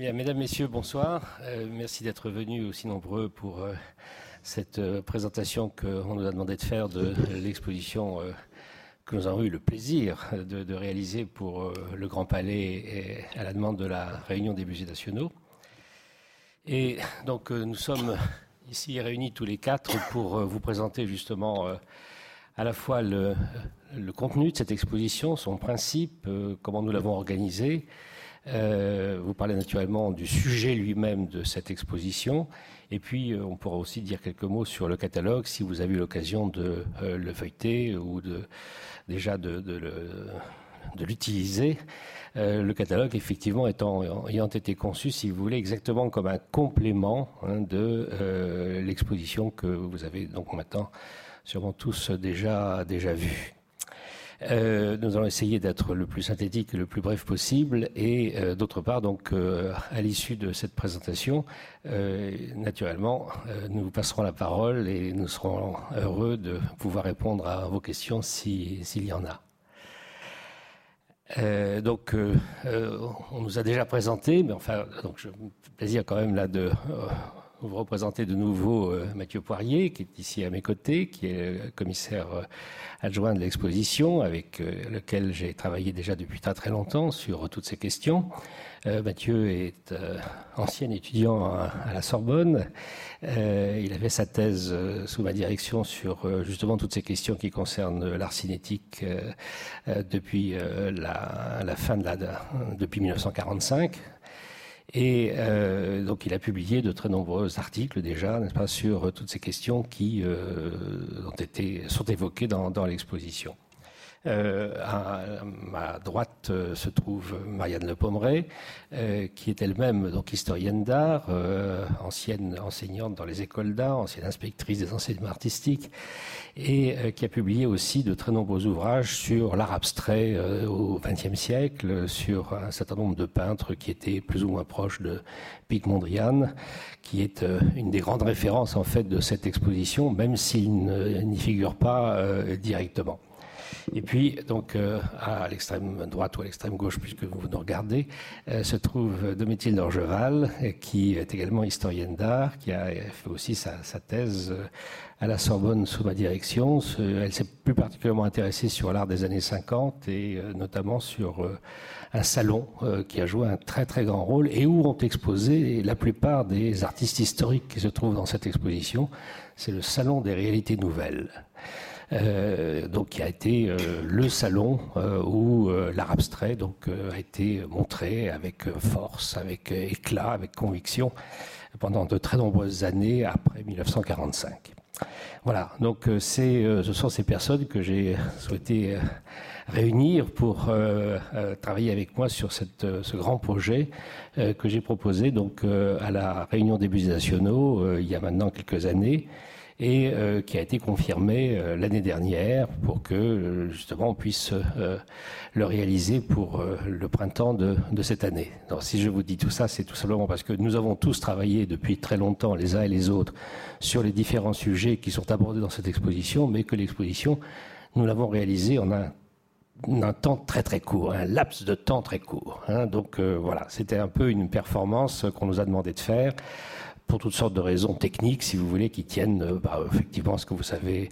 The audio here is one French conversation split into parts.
mesdames, Messieurs, bonsoir. Euh, merci d'être venus aussi nombreux pour euh, cette euh, présentation qu'on nous a demandé de faire de l'exposition que nous avons eu le plaisir de, réaliser pour le Grand Palais à la demande de la Réunion des musées nationaux. Et donc nous sommes ici réunis tous les quatre pour vous présenter justement à la fois le, le, contenu de cette exposition, son principe, comment nous l'avons organisé, euh, vous parlez naturellement du sujet lui-même de cette exposition. Et puis, euh, on pourra aussi dire quelques mots sur le catalogue si vous avez eu l'occasion de euh, le feuilleter ou de, déjà de, l'utiliser. le catalogue, effectivement, ayant été conçu, si vous voulez, exactement comme un complément hein, de l'exposition que vous avez donc maintenant sûrement tous déjà, déjà vue. Euh, nous allons essayer d'être le plus synthétique et le plus bref possible. Et euh, d'autre part, donc, euh, à l'issue de cette présentation, naturellement, nous vous passerons la parole et nous serons heureux de pouvoir répondre à vos questions s'il y en a. donc, on nous a déjà présenté, mais enfin, donc, je plaisir quand même là de vous représenter de nouveau Mathieu Poirier, qui est ici à mes côtés, qui est le commissaire adjoint de l'exposition, avec euh, lequel j'ai travaillé déjà depuis très très longtemps sur toutes ces questions. Euh, Mathieu est euh, ancien étudiant à, la Sorbonne. il avait sa thèse sous ma direction sur justement toutes ces questions qui concernent l'art cinétique depuis la, la, fin de la, depuis 1945. Et euh, donc il a publié de très nombreux articles déjà, n'est-ce pas, sur toutes ces questions qui euh, ont été, sont évoquées dans, dans l'exposition. Euh, à ma droite euh, se trouve Marianne Le Pommeret, euh, qui est elle-même donc historienne d'art, ancienne enseignante dans les écoles d'art, ancienne inspectrice des enseignements artistiques, et qui a publié aussi de très nombreux ouvrages sur l'art abstrait au XXe siècle, sur un certain nombre de peintres qui étaient plus ou moins proches de Pic Mondrian, qui est une des grandes références en fait de cette exposition, même s'il n'y figure pas directement. Et puis, donc, euh, à l'extrême droite ou à l'extrême gauche, puisque vous nous regardez, euh, se trouve Domitil Dorgeval, qui est également historienne d'art, qui a fait aussi sa, thèse euh, à la Sorbonne sous ma direction. Elle s'est plus particulièrement intéressée sur l'art des années 50 et notamment sur un salon qui a joué un très très grand rôle et où ont exposé la plupart des artistes historiques qui se trouvent dans cette exposition. C'est le salon des réalités nouvelles. Euh, donc qui a été euh, le salon euh, où l'art abstrait donc a été montré avec force, avec éclat, avec conviction pendant de très nombreuses années après 1945. Voilà, donc ce sont ces personnes que j'ai souhaité réunir pour travailler avec moi sur cette, ce grand projet que j'ai proposé donc à la réunion des musées nationaux il y a maintenant quelques années et euh, qui a été confirmé euh, l'année dernière pour que euh, justement on puisse le réaliser pour le printemps de, cette année. Donc, si je vous dis tout ça, c'est tout simplement parce que nous avons tous travaillé depuis très longtemps, les uns et les autres, sur les différents sujets qui sont abordés dans cette exposition, mais que l'exposition, nous l'avons réalisée en un un temps très très court, un laps de temps très court. Hein. Donc voilà, c'était un peu une performance qu'on nous a demandé de faire pour toutes sortes de raisons techniques, si vous voulez, qui tiennent euh, bah, effectivement ce que vous savez,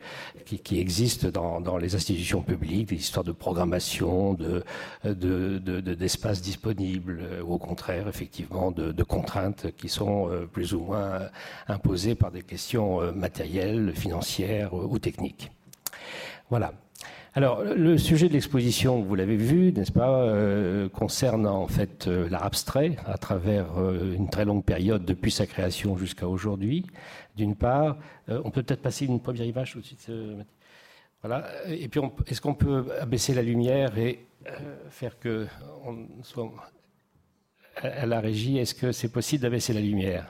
qui, qui existe dans, les institutions publiques, des histoires de programmation, de, de, d'espaces disponibles, euh, ou au contraire, effectivement, de, de contraintes qui sont euh, plus ou moins imposées par des questions matérielles, financières ou techniques. Voilà. Alors, le sujet de l'exposition, vous l'avez vu, n'est-ce pas, euh, concerne en fait euh, l'art abstrait à travers euh, une très longue période depuis sa création jusqu'à aujourd'hui, d'une part. on peut peut-être passer une première image tout de suite. voilà. Et puis, est-ce qu'on peut abaisser la lumière et faire que on soit à la régie Est-ce que c'est possible d'abaisser la lumière?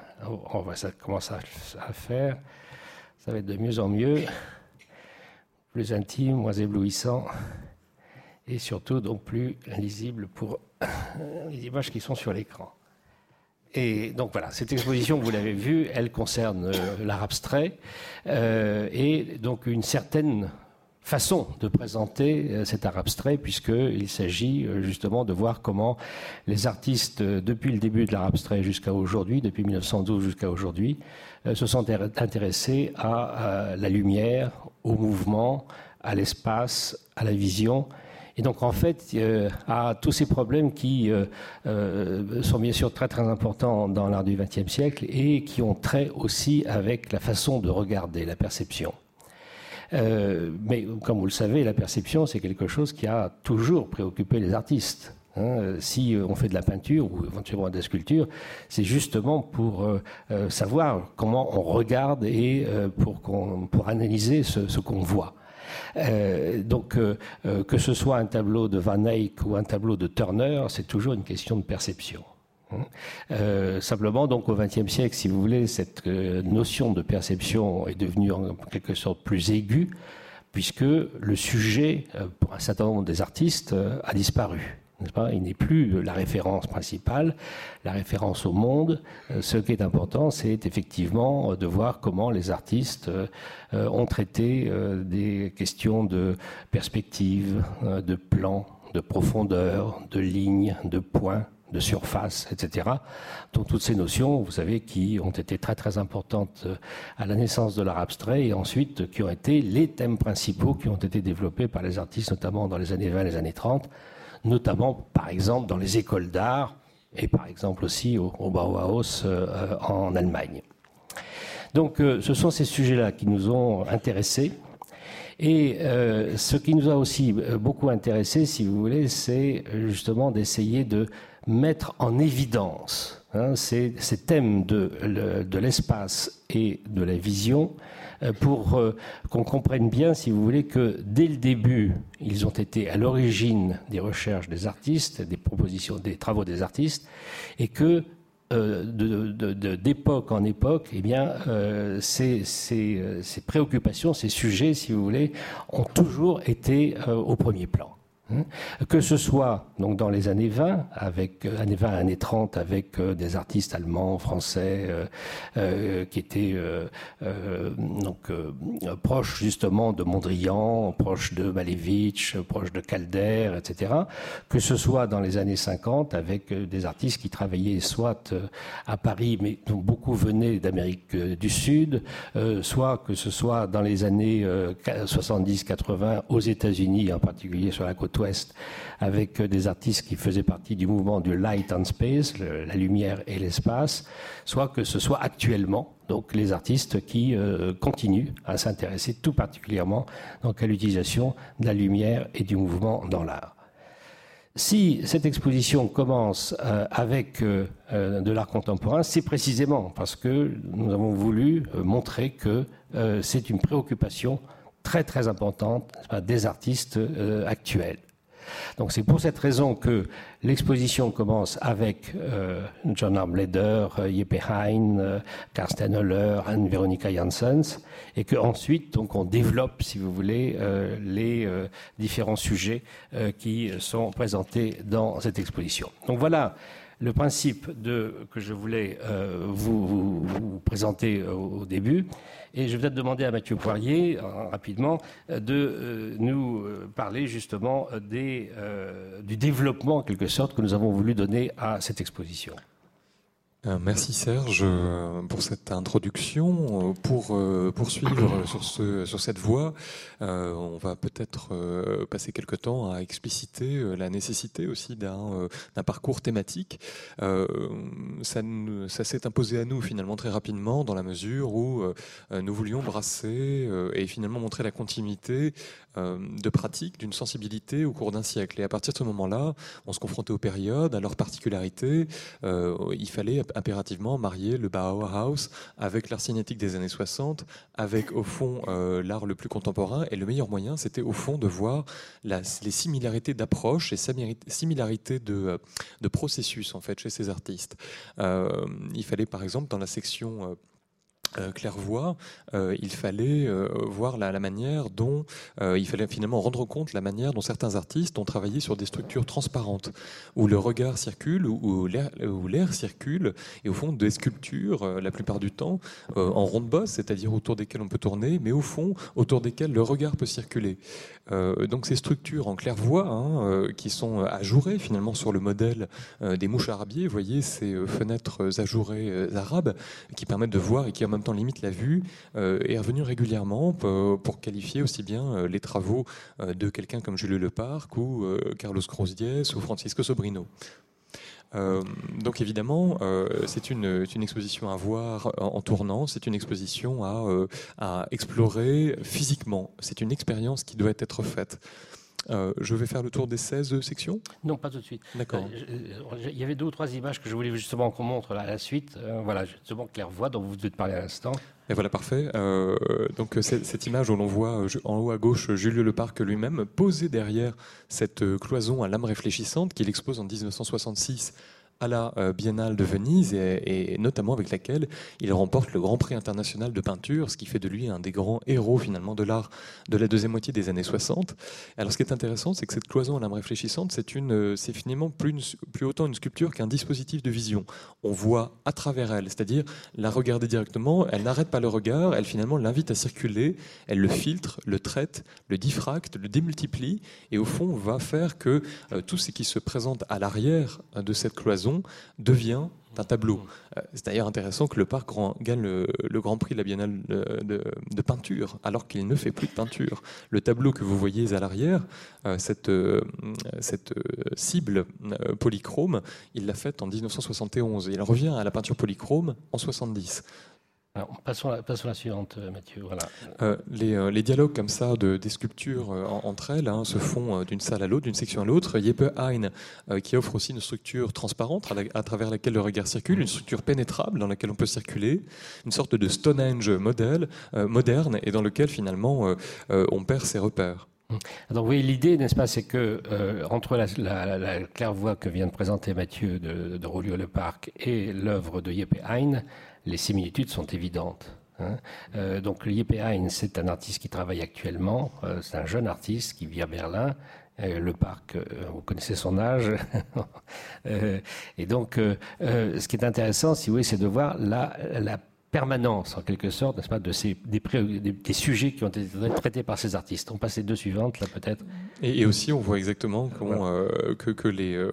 On va ça commence à faire. Ça va être de mieux en mieux plus intime, moins éblouissant et surtout donc plus lisible pour les images qui sont sur l'écran. Et donc voilà, cette exposition, vous l'avez vue, elle concerne euh, l'art abstrait euh, et donc une certaine façon de présenter euh, cet art abstrait, puisqu'il s'agit euh, justement de voir comment les artistes, euh, depuis le début de l'art abstrait jusqu'à aujourd'hui, depuis 1912 jusqu'à aujourd'hui, se sont intéressés à, la lumière, au mouvement, à l'espace, à la vision. Et donc, en fait, à tous ces problèmes qui sont bien sûr très très importants dans l'art du XXe siècle et qui ont trait aussi avec la façon de regarder, la perception. Euh, mais comme vous le savez, la perception, c'est quelque chose qui a toujours préoccupé les artistes. Hein. si on fait de la peinture ou éventuellement de la sculpture, c'est justement pour euh, euh, savoir comment on regarde et pour, pour, analyser ce, qu'on voit. donc, que ce soit un tableau de Van Eyck ou un tableau de Turner, c'est toujours une question de perception. Hein. Euh, simplement, donc au XXe siècle, si vous voulez, cette euh, notion de perception est devenue en quelque sorte plus aiguë, puisque le sujet, euh, pour un certain nombre des artistes, a disparu. Pas? Il n'est plus la référence principale, la référence au monde. Ce qui est important, c'est effectivement de voir comment les artistes ont traité des questions de perspective, de plan, de profondeur, de ligne, de points, de surface, etc. Donc toutes ces notions, vous savez, qui ont été très très importantes euh, à la naissance de l'art abstrait et ensuite qui ont été les thèmes principaux qui ont été développés par les artistes, notamment dans les années 20 et les années 30, notamment par exemple dans les écoles d'art et par exemple aussi au, Bauhaus euh, en Allemagne. Donc euh, ce sont ces sujets-là qui nous ont intéressés. Et ce qui nous a aussi beaucoup intéressés, si vous voulez, c'est justement d'essayer de mettre en évidence hein, ces, thèmes de, l'espace et de la vision euh, pour euh, qu'on comprenne bien, si vous voulez, que dès le début, ils ont été à l'origine des recherches des artistes, des propositions, des travaux des artistes, et que euh, d'époque en époque, eh ces, préoccupations, ces sujets, si vous voulez, ont toujours été au premier plan. Hein. Que ce soit donc dans les années 20, avec euh, années 20, années 30, avec euh, des artistes allemands, français, euh, qui étaient donc proches justement de Mondrian, proches de Malevich, proches de Calder, etc. Que ce soit dans les années 50, avec des artistes qui travaillaient soit à Paris, mais dont beaucoup venaient d'Amérique du Sud, soit que ce soit dans les années 70-80 aux États-Unis, en particulier sur la côte avec des artistes qui faisaient partie du mouvement du light and space, la lumière et l'espace, soit que ce soit actuellement, donc les artistes qui euh, continuent à s'intéresser tout particulièrement à l'utilisation de la lumière et du mouvement dans l'art. Si cette exposition commence euh, avec euh, de l'art contemporain, c'est précisément parce que nous avons voulu montrer que c'est une préoccupation très très importante des artistes actuels. Donc c'est pour cette raison que l'exposition commence avec euh, John Armleder, euh, Jeppe Hein, euh, Karsten Höller, Anne-Veronica Janssens, et qu'ensuite donc on développe, si vous voulez, les différents sujets qui sont présentés dans cette exposition. Donc voilà le principe que je voulais vous, présenter au début. Et je vais peut-être demander à Mathieu Poirier, euh, rapidement, euh, de euh, nous parler justement du développement, en quelque sorte, que nous avons voulu donner à cette exposition. Euh, merci Serge euh, pour cette introduction. Euh, pour poursuivre sur, ce, sur cette voie, on va peut-être passer quelque temps à expliciter la nécessité aussi d'un parcours thématique. ça, ça s'est imposé à nous finalement très rapidement dans la mesure où nous voulions brasser et finalement montrer la continuité de pratique, d'une sensibilité au cours d'un siècle. Et à partir de ce moment-là, on se confrontait aux périodes, à leurs particularités. il fallait impérativement marier le Bauhaus avec l'art cinétique des années 60, avec au fond euh, l'art le plus contemporain. Et le meilleur moyen, c'était au fond de voir les similarités d'approche et similarités de, euh, de, processus en fait chez ces artistes. Euh, il fallait par exemple dans la section clairvoie, euh, il fallait euh, voir la, manière dont il fallait finalement rendre compte la manière dont certains artistes ont travaillé sur des structures transparentes où le regard circule, où, l'air circule, et au fond des sculptures la plupart du temps en ronde bosse, c'est-à-dire autour desquelles on peut tourner, mais au fond autour desquelles le regard peut circuler. donc ces structures en clairvoie hein, qui sont ajourées finalement sur le modèle des mouches arabiées, vous voyez ces fenêtres ajourées arabes qui permettent de voir et qui en même temps limite la vue, euh, est revenu régulièrement pour, qualifier aussi bien euh, les travaux euh, de quelqu'un comme Julio Leparc ou Carlos Cruz ou Francisco Sobrino. donc évidemment, c'est une, exposition à voir en, tournant, c'est une exposition à explorer physiquement, c'est une expérience qui doit être faite. Euh, je vais faire le tour des 16 sections? Non, pas tout de suite. D'accord. Euh, il y avait deux ou trois images que je voulais justement qu'on montre à la suite. Euh, voilà, justement, Claire voit, dont vous devez parler à l'instant. Et voilà, parfait. donc cette image où l'on voit en haut à gauche Julio Leparc lui-même posé derrière cette cloison à l'âme réfléchissante qu'il expose en 1966 à la euh, Biennale de Venise et, notamment avec laquelle il remporte le Grand Prix international de peinture, ce qui fait de lui un des grands héros finalement de l'art de la deuxième moitié des années 60. Alors ce qui est intéressant, c'est que cette cloison à l'âme réfléchissante, c'est euh, finalement plus, plus autant une sculpture qu'un dispositif de vision. On voit à travers elle, c'est-à-dire la regarder directement, elle n'arrête pas le regard, elle finalement l'invite à circuler, elle le filtre, le traite, le diffracte, le démultiplie et au fond va faire que euh, tout ce qui se présente à l'arrière de cette cloison devient un tableau. Euh, c'est d'ailleurs intéressant que le parc gagne le, Grand Prix de la Biennale de, peinture, alors qu'il ne fait plus de peinture. Le tableau que vous voyez à l'arrière, euh, cette, euh, cette cible polychrome, il l'a faite en 1971 et il revient à la peinture polychrome en 70 passons, à, la suivante, euh, Mathieu. Euh, euh, les, dialogues comme ça de, des sculptures entre elles hein, se font d'une salle à l'autre, d'une section à l'autre. Jeppe Hein, qui offre aussi une structure transparente à, travers laquelle le regard circule, une structure pénétrable dans laquelle on peut circuler, une sorte de Stonehenge modèle, moderne et dans lequel finalement on perd ses repères. Donc oui, l'idée, n'est-ce pas, c'est que entre la, la, claire-voix que vient de présenter Mathieu de, de Rolio Le Parc et l'œuvre de Jeppe Hein, les similitudes sont évidentes. Hein. Euh, donc Lippe Hein, c'est un artiste qui travaille actuellement, euh, c'est un jeune artiste qui vit à Berlin. Euh, le parc, vous connaissez son âge. et donc, ce qui est intéressant, si vous voulez, c'est de voir la, la permanence, en quelque sorte, n'est-ce pas, de ces, des, des, sujets qui ont été traités par ces artistes. On passe les deux suivantes, là, peut-être. Et, aussi, on voit exactement euh, que, que, les, euh,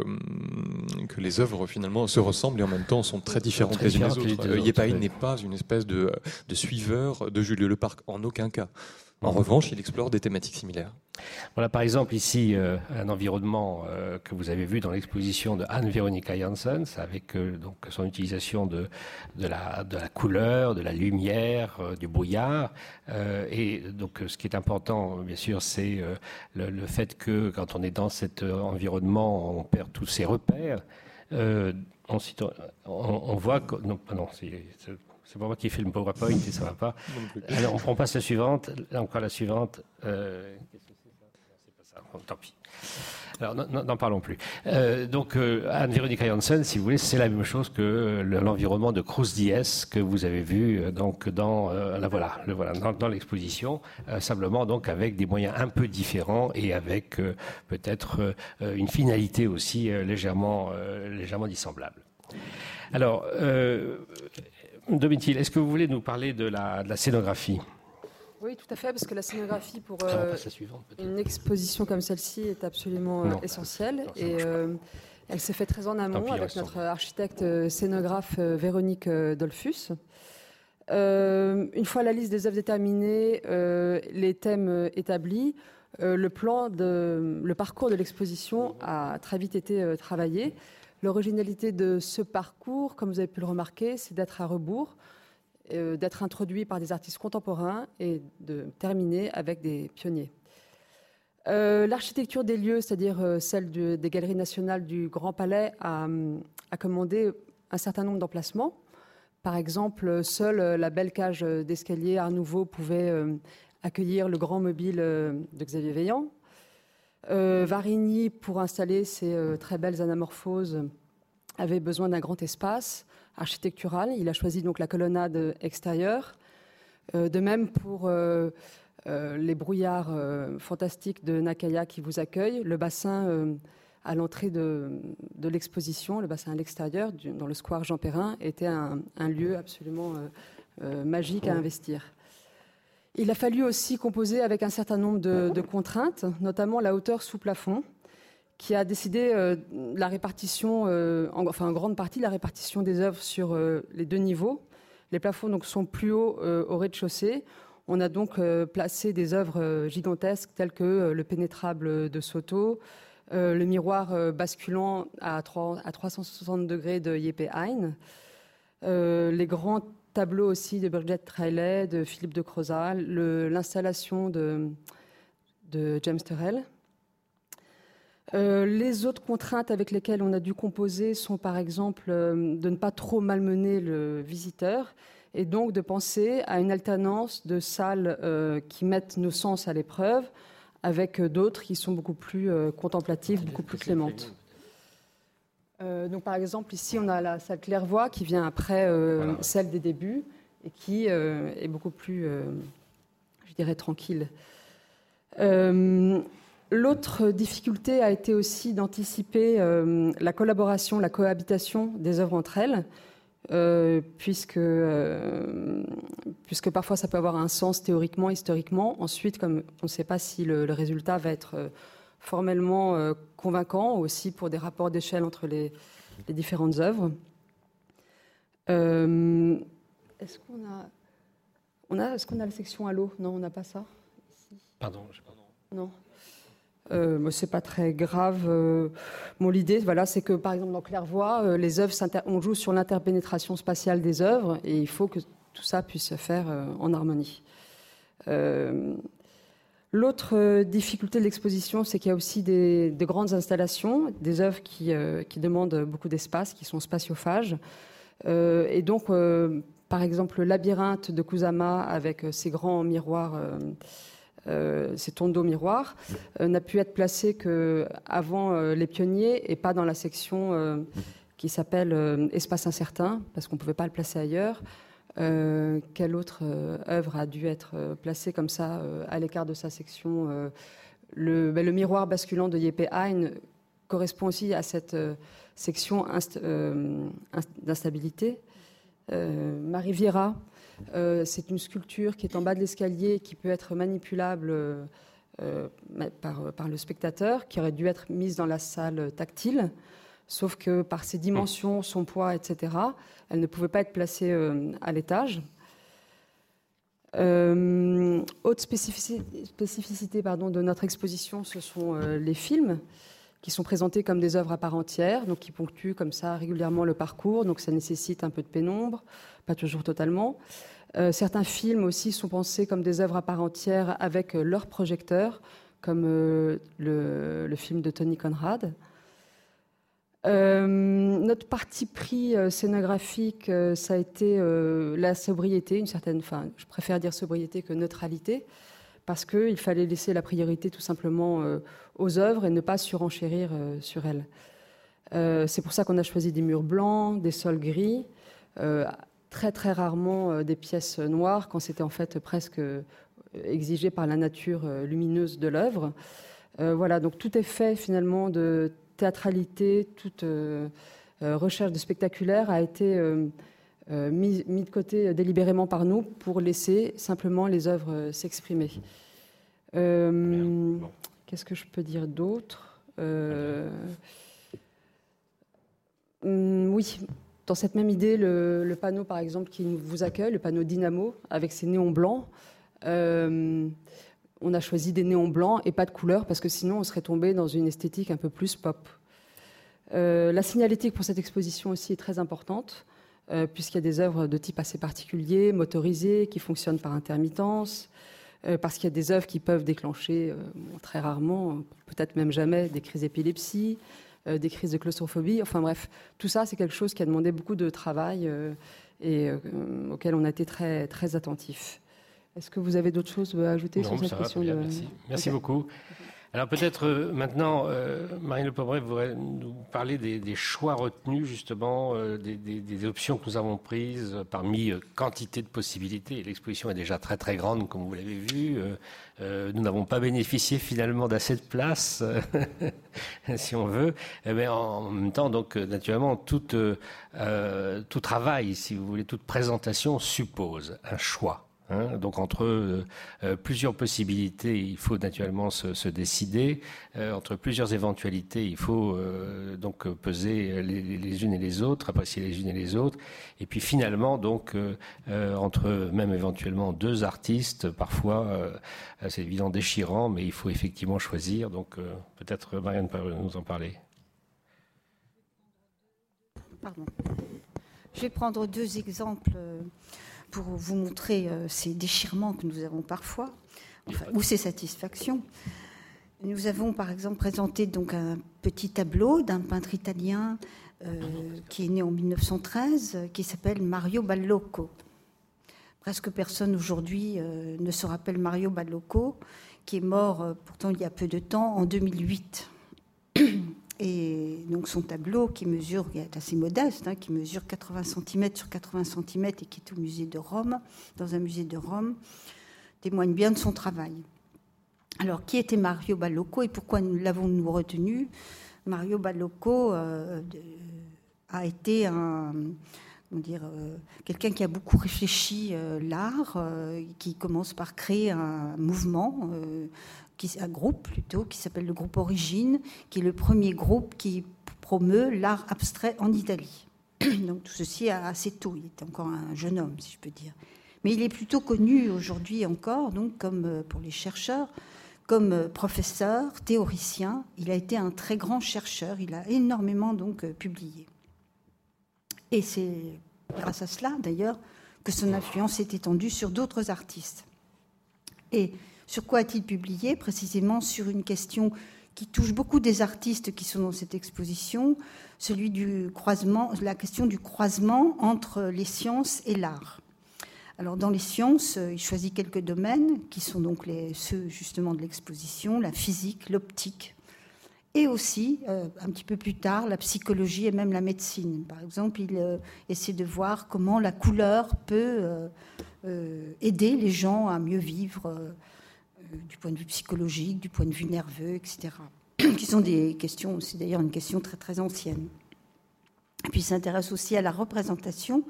que les œuvres, finalement, se ressemblent et en même temps sont très différentes les unes des autres. Euh, n'est pas une espèce de, de suiveur de Julio Leparc, en aucun cas. En revanche, il explore des thématiques similaires. Voilà, par exemple, ici, euh, un environnement euh, que vous avez vu dans l'exposition de Anne-Veronica Janssens, avec euh, donc son utilisation de, la, couleur, de la lumière, du brouillard. et donc, ce qui est important, bien sûr, c'est le, fait que quand on est dans cet environnement, on perd tous ses repères. On, voit que. Non c'est c'est pas moi qui fais le PowerPoint et ça va pas. Alors on, passe la suivante, encore la suivante. Euh, qu'est-ce que c'est ça? C'est pas ça. tant pis. Alors, n'en parlons plus. Euh, donc, euh, Anne-Véronica Janssen, si vous voulez, c'est la même chose que l'environnement de Cruz Diez que vous avez vu donc, dans, la, voilà, le, voilà, dans, l'exposition, simplement donc avec des moyens un peu différents et avec peut-être une finalité aussi légèrement, légèrement dissemblable. Alors, Domitil, est-ce que vous voulez nous parler de la, scénographie? Oui, tout à fait, parce que la scénographie pour euh, une exposition comme celle-ci est absolument euh, essentielle. et euh, elle s'est faite très en amont avec notre architecte scénographe Véronique Dolphus. une fois la liste des œuvres déterminée, les thèmes établis, le plan, de, le parcours de l'exposition a très vite été travaillé. L'originalité de ce parcours, comme vous avez pu le remarquer, c'est d'être à rebours, euh, d'être introduit par des artistes contemporains et de terminer avec des pionniers. Euh, l'architecture des lieux, c'est-à-dire euh, celle des galeries nationales du Grand Palais, a, commandé un certain nombre d'emplacements. Par exemple, seule la belle cage d'escalier Art Nouveau pouvait accueillir le grand mobile de Xavier Veillant. Euh, Varigny pour installer ces euh, très belles anamorphoses avait besoin d'un grand espace architectural. Il a choisi donc la colonnade extérieure. de même pour les brouillards fantastiques de Nakaya qui vous accueillent, le bassin à l'entrée de, l'exposition, le bassin à l'extérieur, dans le square Jean Perrin, était un, lieu absolument magique à investir. Il a fallu aussi composer avec un certain nombre de, contraintes, notamment la hauteur sous plafond, qui a décidé euh, la répartition, euh, enfin en grande partie la répartition des œuvres sur euh, les deux niveaux. Les plafonds donc sont plus hauts au rez-de-chaussée. On a donc placé des œuvres gigantesques telles que le pénétrable de Soto, le miroir basculant à, 3, à 360 degrés de Yeppe Hein, les grands tableau aussi de Birgit Trailet, de Philippe de Crozat, l'installation de, de, James Turrell. Euh, les autres contraintes avec lesquelles on a dû composer sont par exemple euh, de ne pas trop malmener le visiteur et donc de penser à une alternance de salles euh, qui mettent nos sens à l'épreuve avec d'autres qui sont beaucoup plus contemplatives, beaucoup plus clémentes. Euh, donc, par exemple, ici, on a la salle Clairvoix qui vient après euh, celle des débuts et qui euh, est beaucoup plus, je dirais, tranquille. L'autre difficulté a été aussi d'anticiper la collaboration, la cohabitation des œuvres entre elles, puisque, puisque parfois ça peut avoir un sens théoriquement, historiquement. Ensuite, comme on ne sait pas si le résultat va être formellement euh, convaincant aussi pour des rapports d'échelle entre les, différentes œuvres. Euh, est-ce qu'on a, on a, est-ce qu'on a la section à l'eau Non, on n'a pas ça. Pardon, je Non. Euh, c'est pas très grave. Euh, mon l'idée, voilà, c'est que par exemple dans Clairvoix, les œuvres, on joue sur l'interpénétration spatiale des œuvres, et il faut que tout ça puisse se faire en harmonie. L'autre euh, difficulté de l'exposition, c'est qu'il y a aussi des, grandes installations, des œuvres euh, qui, demandent beaucoup d'espace, qui sont spatiophages. Euh, et donc, par exemple, le labyrinthe de Kusama avec ses grands miroirs, ses tonneaux miroirs, n'a pu être placé qu'avant les pionniers et pas dans la section qui s'appelle Espace incertain, parce qu'on ne pouvait pas le placer ailleurs. Euh, quelle autre euh, œuvre a dû être euh, placée comme ça à l'écart de sa section le, ben, le, miroir basculant de Yeppe Hein correspond aussi à cette section d'instabilité. Marie Viera, c'est une sculpture qui est en bas de l'escalier qui peut être manipulable par, le spectateur, qui aurait dû être mise dans la salle tactile sauf que par ses dimensions, son poids, etc., elle ne pouvait pas être placée euh, à l'étage. Euh, autre spécificité, de notre exposition, ce sont euh, les films qui sont présentés comme des œuvres à part entière, donc qui ponctuent comme ça régulièrement le parcours, donc ça nécessite un peu de pénombre, pas toujours totalement. certains films aussi sont pensés comme des œuvres à part entière avec leur projecteur, comme le, film de Tony Conrad. Euh, notre parti pris euh, scénographique, euh, ça a été la sobriété, une certaine, enfin, je préfère dire sobriété que neutralité, parce qu'il fallait laisser la priorité tout simplement aux œuvres et ne pas surenchérir sur elles. c'est pour ça qu'on a choisi des murs blancs, des sols gris, très très rarement des pièces noires, quand c'était en fait presque exigé par la nature lumineuse de l'œuvre. voilà, donc tout est fait finalement de théâtralité, toute euh, euh, recherche de spectaculaire a été euh, mis, de côté délibérément par nous pour laisser simplement les œuvres s'exprimer. Qu'est-ce que je peux dire d'autre? Hum, Oui, dans cette même idée, le, panneau, par exemple, qui vous accueille, le panneau Dynamo, avec ses néons blancs, on a choisi des néons blancs et pas de couleurs parce que sinon on serait tombé dans une esthétique un peu plus pop. Euh, la signalétique pour cette exposition aussi est très importante euh, puisqu'il y a des œuvres de type assez particulier, motorisées, qui fonctionnent par intermittence, euh, parce qu'il y a des œuvres qui peuvent déclencher très rarement, peut-être même jamais, des crises d'épilepsie, des crises de claustrophobie. Enfin bref, tout ça c'est quelque chose qui a demandé beaucoup de travail et auquel on a été très très attentifs. Est-ce que vous avez d'autres choses à ajouter sur cette question Merci, merci beaucoup. Alors peut-être euh, maintenant, euh, Marine Le Pobret voudrait nous parler des, choix retenus justement, euh, des, options que nous avons prises parmi quantité de possibilités. L'exposition est déjà très très grande, comme vous l'avez vu. nous n'avons pas bénéficié finalement d'assez de place, si on veut. Mais en même temps, donc naturellement, tout travail, si vous voulez, toute présentation suppose un choix. Hein, donc entre euh, euh, plusieurs possibilités, il faut naturellement se, décider. Euh, entre plusieurs éventualités, il faut donc peser les, unes et les autres, apprécier les unes et les autres. Et puis finalement, donc entre même éventuellement deux artistes, parfois c'est évident déchirant, mais il faut effectivement choisir. Donc peut-être Marianne peut nous en parler. Pardon. Je vais prendre deux exemples pour vous montrer euh, ces déchirements que nous avons parfois, ou ces satisfactions. Nous avons par exemple présenté donc un petit tableau d'un peintre italien euh, qui est né en 1913, qui s'appelle Mario Ballocco. Presque personne aujourd'hui euh, ne se rappelle Mario Ballocco, qui est mort pourtant il y a peu de temps, en 2008. Et donc son tableau, qui mesure, qui est assez modeste, hein, qui mesure 80 cm sur 80 cm et qui est au musée de Rome, dans un musée de Rome, témoigne bien de son travail. Alors, qui était Mario Ballocco et pourquoi l'avons-nous retenu? Mario Ballocco euh, a été dire, euh, quelqu'un qui a beaucoup réfléchi euh, l'art, qui commence par créer un mouvement un groupe plutôt, qui s'appelle le groupe Origine, qui est le premier groupe qui promeut l'art abstrait en Italie. Donc tout ceci assez tôt, il était encore un jeune homme, si je peux dire. Mais il est plutôt connu aujourd'hui encore, donc comme euh, pour les chercheurs, comme euh, professeur, théoricien. Il a été un très grand chercheur, il a énormément donc euh, publié. Et c'est grâce à cela, d'ailleurs, que son influence s'est étendue sur d'autres artistes. Et sur quoi a-t-il publié Précisément sur une question qui touche beaucoup des artistes qui sont dans cette exposition, celui du croisement, la question du croisement entre les sciences et l'art. Alors dans les sciences, il choisit quelques domaines qui sont donc ceux justement de l'exposition, la physique, l'optique, et aussi, euh, un petit peu plus tard, la psychologie et même la médecine. Par exemple, il euh, essaie de voir comment la couleur peut euh, aider les gens à mieux vivre du point de vue psychologique, du point de vue nerveux, etc. qui sont des questions, c'est d'ailleurs une question très très ancienne. Et puis il s'intéresse aussi à la représentation,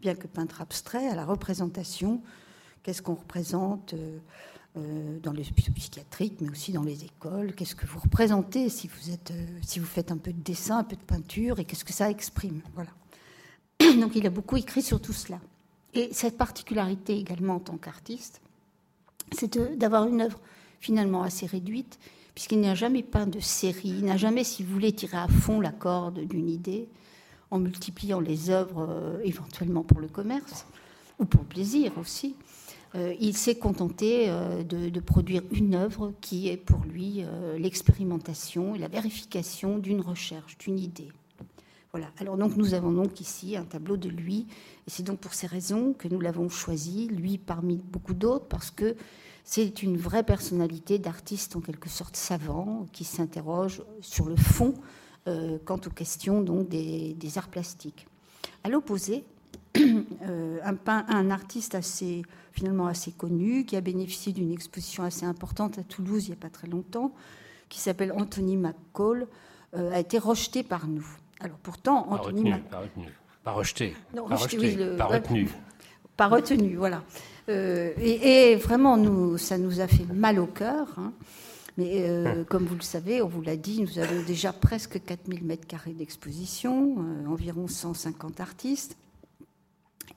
bien que peintre abstrait, à la représentation. Qu'est-ce qu'on représente euh, euh, dans les psychiatriques, mais aussi dans les écoles Qu'est-ce que vous représentez si vous, êtes, si vous faites un peu de dessin, un peu de peinture, et qu'est-ce que ça exprime Voilà. Donc il a beaucoup écrit sur tout cela. Et cette particularité également en tant qu'artiste, c'est d'avoir une œuvre finalement assez réduite, puisqu'il n'a jamais peint de série, il n'a jamais, si vous voulez, tiré à fond la corde d'une idée, en multipliant les œuvres euh, éventuellement pour le commerce, ou pour le plaisir aussi. Euh, il s'est contenté euh, de, produire une œuvre qui est pour lui l'expérimentation et la vérification d'une recherche, d'une idée. Voilà. Alors donc nous avons donc ici un tableau de lui, et c'est donc pour ces raisons que nous l'avons choisi, lui parmi beaucoup d'autres, parce que c'est une vraie personnalité d'artiste en quelque sorte savant qui s'interroge sur le fond euh, quant aux questions donc des, arts plastiques. À l'opposé, euh, un, un, artiste assez finalement assez connu qui a bénéficié d'une exposition assez importante à Toulouse il n'y a pas très longtemps, qui s'appelle Anthony McCall, euh, a été rejeté par nous. Alors pourtant, Anthony retenu, pas retenu, pas rejeté, pas, rejeté, pas retenu, pas retenu, voilà. Euh, et, vraiment, nous, ça nous a fait mal au cœur. Hein. Mais euh, comme vous le savez, on vous l'a dit, nous avons déjà presque 4000 mètres carrés d'exposition, euh, environ 150 artistes.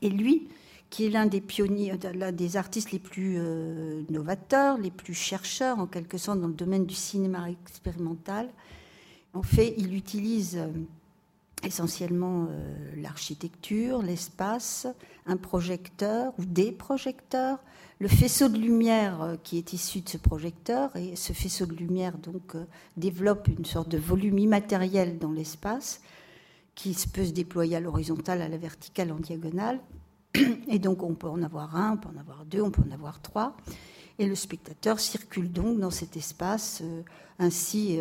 Et lui, qui est l'un des pionniers, l'un des artistes les plus novateurs, les plus chercheurs en quelque sorte dans le domaine du cinéma expérimental, en fait, il utilise essentiellement euh, l'architecture, l'espace, un projecteur ou des projecteurs, le faisceau de lumière euh, qui est issu de ce projecteur, et ce faisceau de lumière donc euh, développe une sorte de volume immatériel dans l'espace qui peut se déployer à l'horizontale, à la verticale, en diagonale. Et donc on peut en avoir un, on peut en avoir deux, on peut en avoir trois. Et le spectateur circule donc dans cet espace ainsi,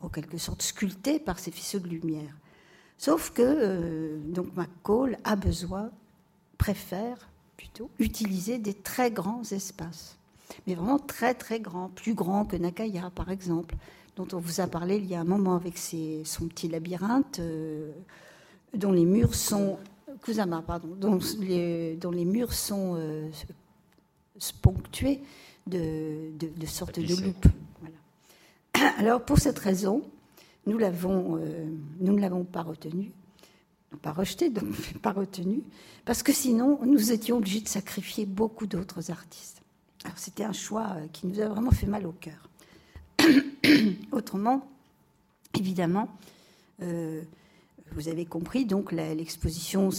en quelque sorte, sculpté par ces faisceaux de lumière. Sauf que donc McCall a besoin, préfère plutôt, utiliser des très grands espaces. Mais vraiment très très grands, plus grands que Nakaya par exemple, dont on vous a parlé il y a un moment avec son petit labyrinthe, euh, dont les murs sont Kusama, pardon, dont les, dont les murs sont euh, ponctués de, de, sortes de loupes. Alors pour cette raison, euh, nous ne l'avons pas retenu, pas rejeté, donc pas retenu, parce que sinon nous étions obligés de sacrifier beaucoup d'autres artistes. Alors c'était un choix euh, qui nous a vraiment fait mal au cœur. Autrement, évidemment, euh, vous avez compris, donc l'exposition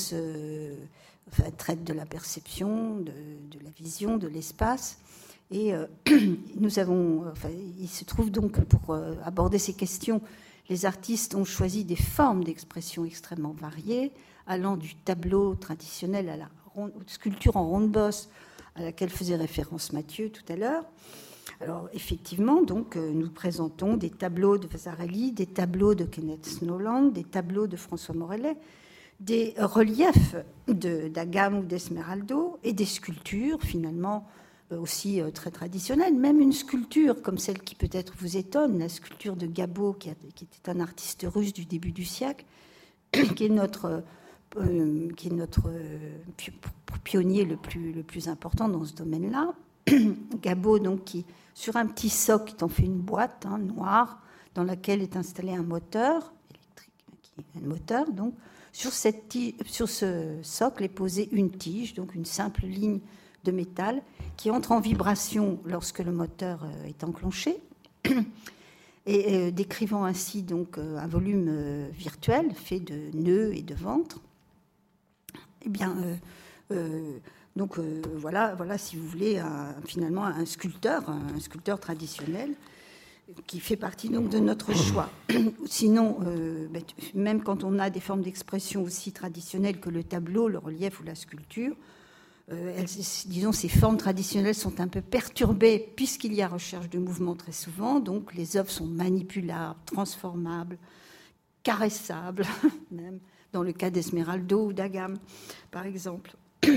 traite de la perception, de, la vision, de l'espace. Et nous avons, il se trouve donc pour aborder ces questions, les artistes ont choisi des formes d'expression extrêmement variées, allant du tableau traditionnel à la sculpture en ronde bosse à laquelle faisait référence Mathieu tout à l'heure. Alors effectivement, donc, euh, nous présentons des tableaux de Vasarely, des tableaux de Kenneth Snowland, des tableaux de François Morellet, des reliefs d'Agam ou d'Esmeraldo et des sculptures finalement aussi euh, très traditionnelles. Même une sculpture comme celle qui peut-être vous étonne, la sculpture de Gabo, qui, était un artiste russe du début du siècle, qui est notre euh, qui est notre euh, pionnier le plus, le plus important dans ce domaine-là. Gabo, donc, qui, sur un petit socle, en fait une boîte hein, noire dans laquelle est installé un moteur électrique, un moteur. Donc, sur, cette sur ce socle est posée une tige, donc une simple ligne de métal qui entre en vibration lorsque le moteur euh, est enclenché. Et décrivant ainsi donc un volume virtuel fait de nœuds et de ventre. Eh bien, euh, euh, donc euh, voilà, voilà, si vous voulez, finalement un sculpteur, un sculpteur traditionnel qui fait partie donc de notre choix. Sinon, ben, même quand on a des formes d'expression aussi traditionnelles que le tableau, le relief ou la sculpture, disons, ces formes traditionnelles sont un peu perturbées puisqu'il y a recherche de mouvement très souvent. Donc, les œuvres sont manipulables, transformables, caressables, même dans le cas d'Esmeraldo ou d'Agam, par exemple.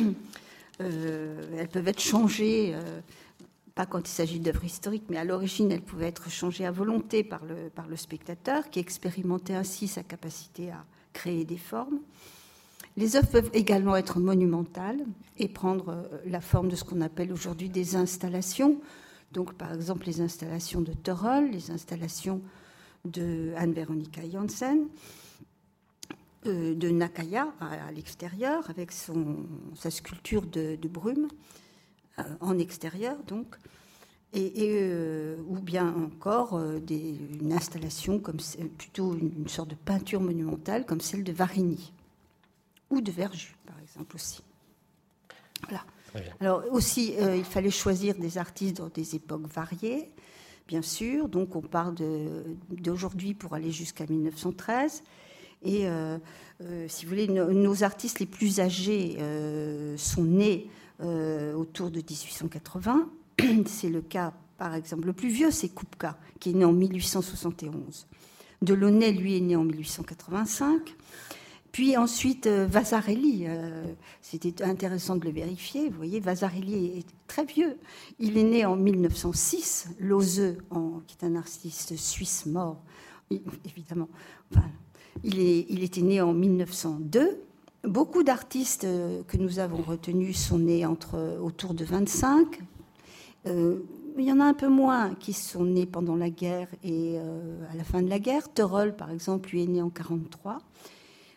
Euh, elles peuvent être changées, euh, pas quand il s'agit d'œuvres historiques, mais à l'origine, elles pouvaient être changées à volonté par le, par le spectateur, qui expérimentait ainsi sa capacité à créer des formes. Les œuvres peuvent également être monumentales et prendre euh, la forme de ce qu'on appelle aujourd'hui des installations. Donc, par exemple, les installations de Torol, les installations de Anne-Veronica Janssen, euh, de Nakaya à, l'extérieur, avec sa sculpture de, brume euh, en extérieur, donc, ou bien encore une installation, comme plutôt une, sorte de peinture monumentale comme celle de Varigny ou de Verju, par exemple aussi. Voilà. Alors aussi, il fallait choisir des artistes dans des époques variées, bien sûr. Donc on part d'aujourd'hui pour aller jusqu'à 1913. Et euh, euh, si vous voulez, nos artistes les plus âgés euh, sont nés autour de 1880. C'est le cas, par exemple, le plus vieux, c'est Kupka, qui est né en 1871. Delaunay, lui, est né en 1885. Puis ensuite, Vasarely, c'était intéressant de le vérifier. Vous voyez, Vasarely est très vieux. Il est né en 1906. Lozeux, qui est un artiste suisse mort, évidemment. Enfin, il, était né en 1902. Beaucoup d'artistes euh, que nous avons retenus sont nés entre, autour de 25. Euh, il y en a un peu moins qui sont nés pendant la guerre et euh, à la fin de la guerre. Terol, par exemple, lui est né en 43.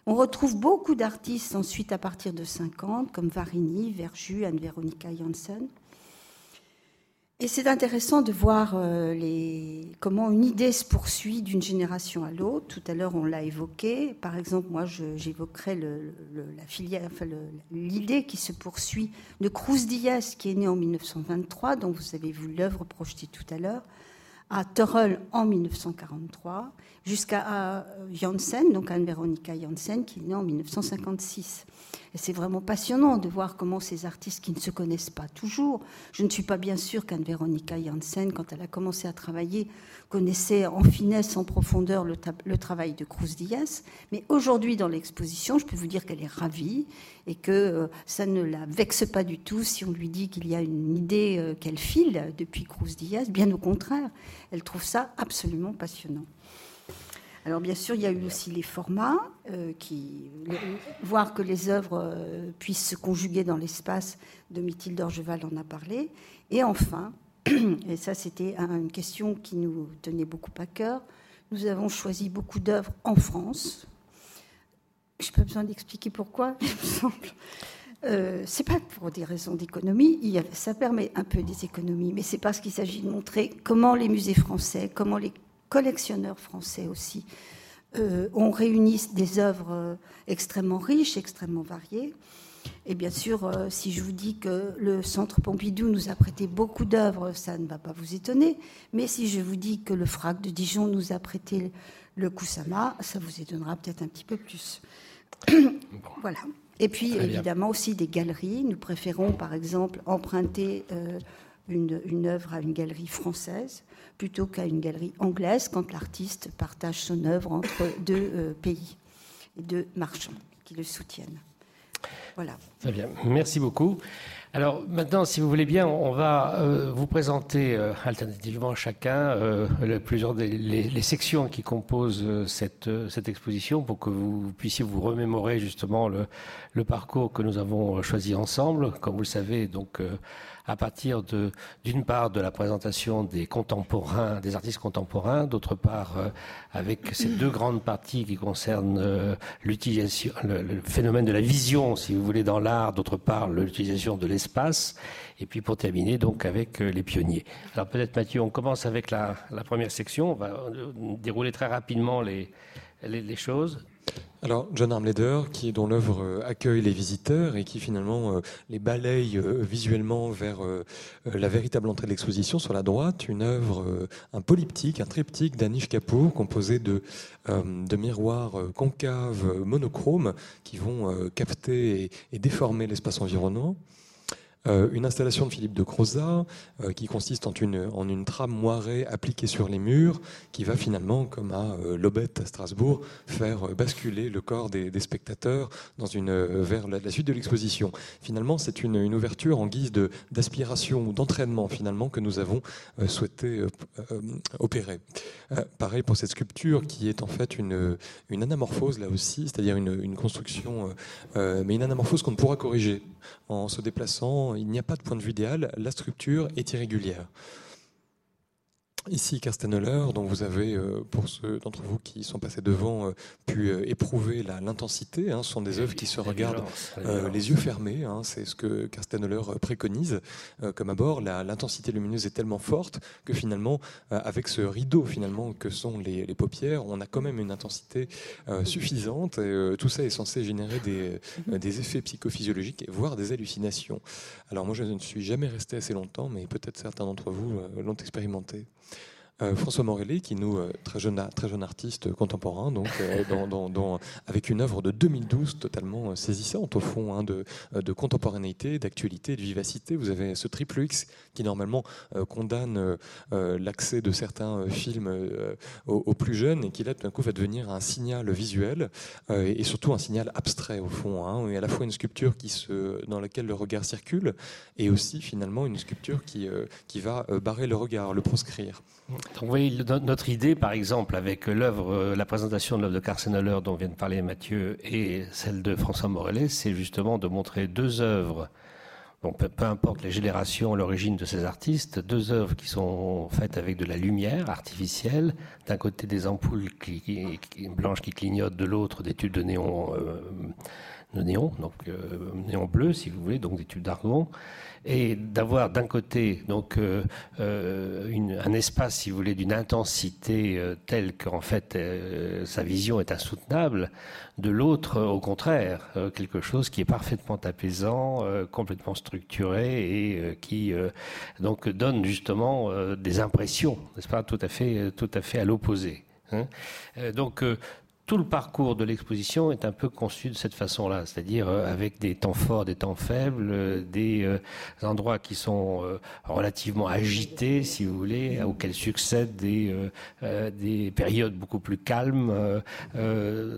On retrouve beaucoup d'artistes ensuite à partir de 50, comme Varigny, Verju, Anne-Véronica Janssen. Et c'est intéressant de voir euh, comment une idée se poursuit d'une génération à l'autre. Tout à l'heure, on l'a évoqué. Par exemple, moi, j'évoquerai l'idée qui se poursuit de Cruz Diaz, qui est né en 1923, dont vous avez vu l'œuvre projetée tout à l'heure, à Torel en 1943, jusqu'à Janssen, donc Anne-Veronica Janssen, qui est née en 1956. Et c'est vraiment passionnant de voir comment ces artistes qui ne se connaissent pas toujours, je ne suis pas bien sûre qu'Anne-Véronica Janssen, quand elle a commencé à travailler, connaissait en finesse, en profondeur le, le travail de Cruz Diaz. Mais aujourd'hui, dans l'exposition, je peux vous dire qu'elle est ravie et que euh, ça ne la vexe pas du tout si on lui dit qu'il y a une idée euh, qu'elle file depuis Cruz Diaz. Bien au contraire, elle trouve ça absolument passionnant. Alors bien sûr, il y a eu aussi les formats, euh, qui, voir que les œuvres puissent se conjuguer dans l'espace, de Mathilde Orgeval en a parlé. Et enfin, et ça c'était une question qui nous tenait beaucoup à cœur, nous avons choisi beaucoup d'œuvres en France. Je n'ai pas besoin d'expliquer pourquoi, il me semble. Euh, c'est pas pour des raisons d'économie, ça permet un peu des économies, mais c'est parce qu'il s'agit de montrer comment les musées français, comment les collectionneurs français aussi euh, ont réuni des œuvres euh, extrêmement riches, extrêmement variées. Et bien sûr, euh, si je vous dis que le Centre Pompidou nous a prêté beaucoup d'œuvres, ça ne va pas vous étonner. Mais si je vous dis que le FRAC de Dijon nous a prêté le Kusama, ça vous étonnera peut-être un petit peu plus. voilà. Et puis, évidemment, aussi des galeries. Nous préférons, par exemple, emprunter euh, une, œuvre à une galerie française plutôt qu'à une galerie anglaise quand l'artiste partage son œuvre entre deux euh, pays et deux marchands qui le soutiennent. Voilà. Très bien, merci beaucoup. Alors maintenant, si vous voulez bien, on va euh, vous présenter euh, alternativement chacun euh, plusieurs des les, sections qui composent cette, cette exposition pour que vous puissiez vous remémorer justement le, le parcours que nous avons choisi ensemble. Comme vous le savez, donc à partir de, d'une part, de la présentation des contemporains, des artistes contemporains, d'autre part, euh, avec ces deux grandes parties qui concernent euh, l'utilisation, le, phénomène de la vision, si vous voulez, dans l'art, d'autre part, l'utilisation de l'espace, et puis pour terminer, donc, avec euh, les pionniers. Alors peut-être, Mathieu, on commence avec la, première section. On va dérouler très rapidement les choses. Alors, John Armleder, qui, dont l'œuvre euh, accueille les visiteurs et qui finalement euh, les balaye euh, visuellement vers la véritable entrée de l'exposition sur la droite, une œuvre, un polyptyque, un triptyque d'Anish Kapoor, composé de, de miroirs concaves monochromes qui vont capter et déformer l'espace environnant. Euh, une installation de Philippe de Crozat euh, qui consiste en une, en une trame moirée appliquée sur les murs qui va finalement, comme à euh, Lobette à Strasbourg, faire basculer le corps des, spectateurs dans une, vers la, suite de l'exposition. Finalement, c'est une, une, ouverture en guise d'aspiration ou d'entraînement finalement que nous avons souhaité opérer. pareil pour cette sculpture qui est en fait une, une anamorphose là aussi, c'est-à-dire une, une, construction, mais une anamorphose qu'on ne pourra corriger en se déplaçant. Il n'y a pas de point de vue idéal, la structure est irrégulière. Ici, Karsten dont vous avez, euh, pour ceux d'entre vous qui sont passés devant, euh, pu euh, éprouver l'intensité. Hein, ce sont des œuvres qui se regardent les yeux fermés. Hein, c'est ce que Karsten préconise comme abord. L'intensité lumineuse est tellement forte que finalement, avec ce rideau finalement que sont les, paupières, on a quand même une intensité suffisante. Et, tout ça est censé générer des, des effets psychophysiologiques, voire des hallucinations. Alors moi, je ne suis jamais resté assez longtemps, mais peut-être certains d'entre vous l'ont expérimenté. Euh, François Morelli, qui nous, euh, très jeune, très jeune artiste contemporain, donc euh, dans, avec une œuvre de 2012 totalement saisissante au fond, hein, de, de, contemporanéité, d'actualité, de vivacité. Vous avez ce triple X qui normalement condamne l'accès de certains films aux, plus jeunes et qui là tout d'un coup va devenir un signal visuel et, surtout un signal abstrait au fond, hein, et à la fois une sculpture qui se, dans laquelle le regard circule et aussi finalement une sculpture qui, qui va barrer le regard, le proscrire. Donc, vous voyez, notre idée, par exemple, avec l'œuvre, euh, la présentation de l'œuvre de Carsten Heller dont vient de parler Mathieu et celle de François Morellet, c'est justement de montrer deux œuvres, peu, importe les générations, l'origine de ces artistes, deux œuvres qui sont faites avec de la lumière artificielle, d'un côté des ampoules blanches qui clignotent, de l'autre des tubes de néon, euh, donc euh, néon bleu, si vous voulez, donc des tubes d'argon et d'avoir d'un côté donc euh, euh, un espace, si vous voulez, d'une intensité euh, telle qu'en fait sa vision est insoutenable, de l'autre, au contraire, quelque chose qui est parfaitement apaisant, complètement structuré et qui donc donne justement des impressions, n'est-ce pas, tout à fait, tout à fait à l'opposé. Hein. donc tout le parcours de l'exposition est un peu conçu de cette façon-là, c'est-à-dire euh, avec des temps forts, des temps faibles, euh, des euh, endroits qui sont relativement agités, si vous voulez, auxquels succèdent des, des périodes beaucoup plus calmes.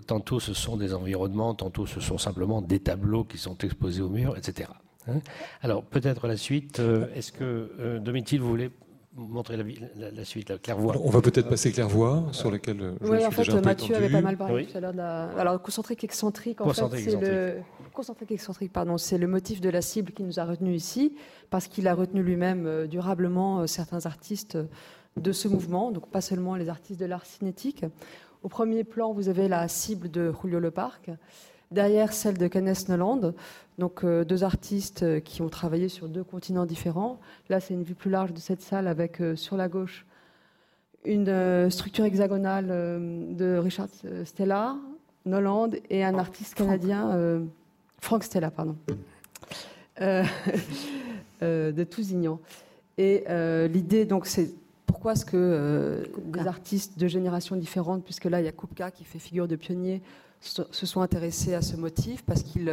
tantôt ce sont des environnements, tantôt ce sont simplement des tableaux qui sont exposés au mur, etc. Hein. Alors peut-être la suite. Est-ce que Domitil, vous voulez montrer la, suite, la clairvoie. On va peut-être passer clairvoie, sur laquelle euh, je Oui, en fait, Mathieu avait pas mal parlé tout à l'heure. La... Alors, concentrique excentrique, en fait, c'est le... Concentrique excentrique, pardon, c'est le motif de la cible qui nous a retenu ici, parce qu'il a retenu lui-même euh, durablement euh, certains artistes de ce mouvement, donc pas seulement les artistes de l'art cinétique. Au premier plan, vous avez la cible de Julio Leparc, derrière celle de Kenneth Noland, donc euh, deux artistes euh, qui ont travaillé sur deux continents différents. Là, c'est une vue plus large de cette salle avec euh, sur la gauche une structure hexagonale de Richard Stella, Noland et un artiste canadien, Frank Stella, pardon, de Tousignan. Et l'idée, donc, c'est pourquoi est-ce que des artistes de générations différentes, puisque là, il y a Kupka qui fait figure de pionnier, se sont intéressés à ce motif parce qu'il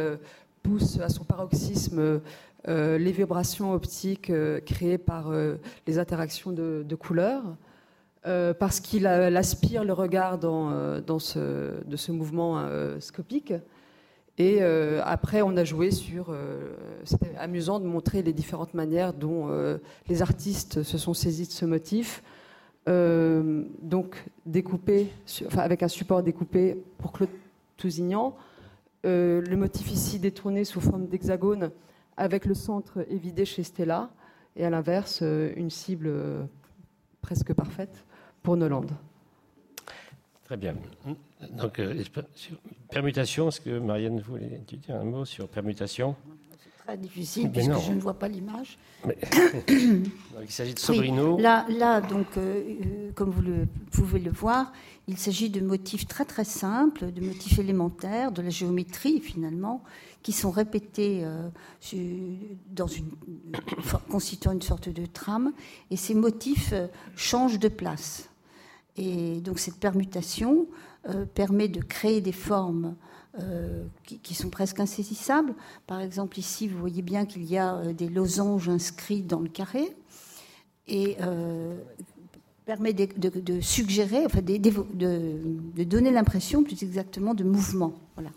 pousse à son paroxysme euh, les vibrations optiques euh, créées par euh, les interactions de, couleurs, parce qu'il aspire le regard dans, ce, de ce mouvement scopique. Et après, on a joué sur. C'était amusant de montrer les différentes manières dont les artistes se sont saisis de ce motif. donc, découpé, avec un support découpé pour Claude Tousignan, euh, le motif ici détourné sous forme d'hexagone avec le centre évidé chez Stella et à l'inverse euh, une cible euh, presque parfaite pour Noland. Très bien. Donc, permutation, est-ce que Marianne voulait dire un mot sur permutation? Très difficile puisque je ne vois pas l'image. il s'agit de Sobrino. là, là, donc, comme vous le, pouvez le voir, il s'agit de motifs très très simples, de motifs élémentaires, de la géométrie finalement, qui sont répétés euh, dans une, constituant une sorte de trame, et ces motifs euh, changent de place. Et donc cette permutation euh, permet de créer des formes qui, sont presque insaisissables. Par exemple, ici, vous voyez bien qu'il y a des losanges inscrits dans le carré. Et permet de, suggérer, enfin, de, de, donner l'impression plus exactement de mouvement. Voilà.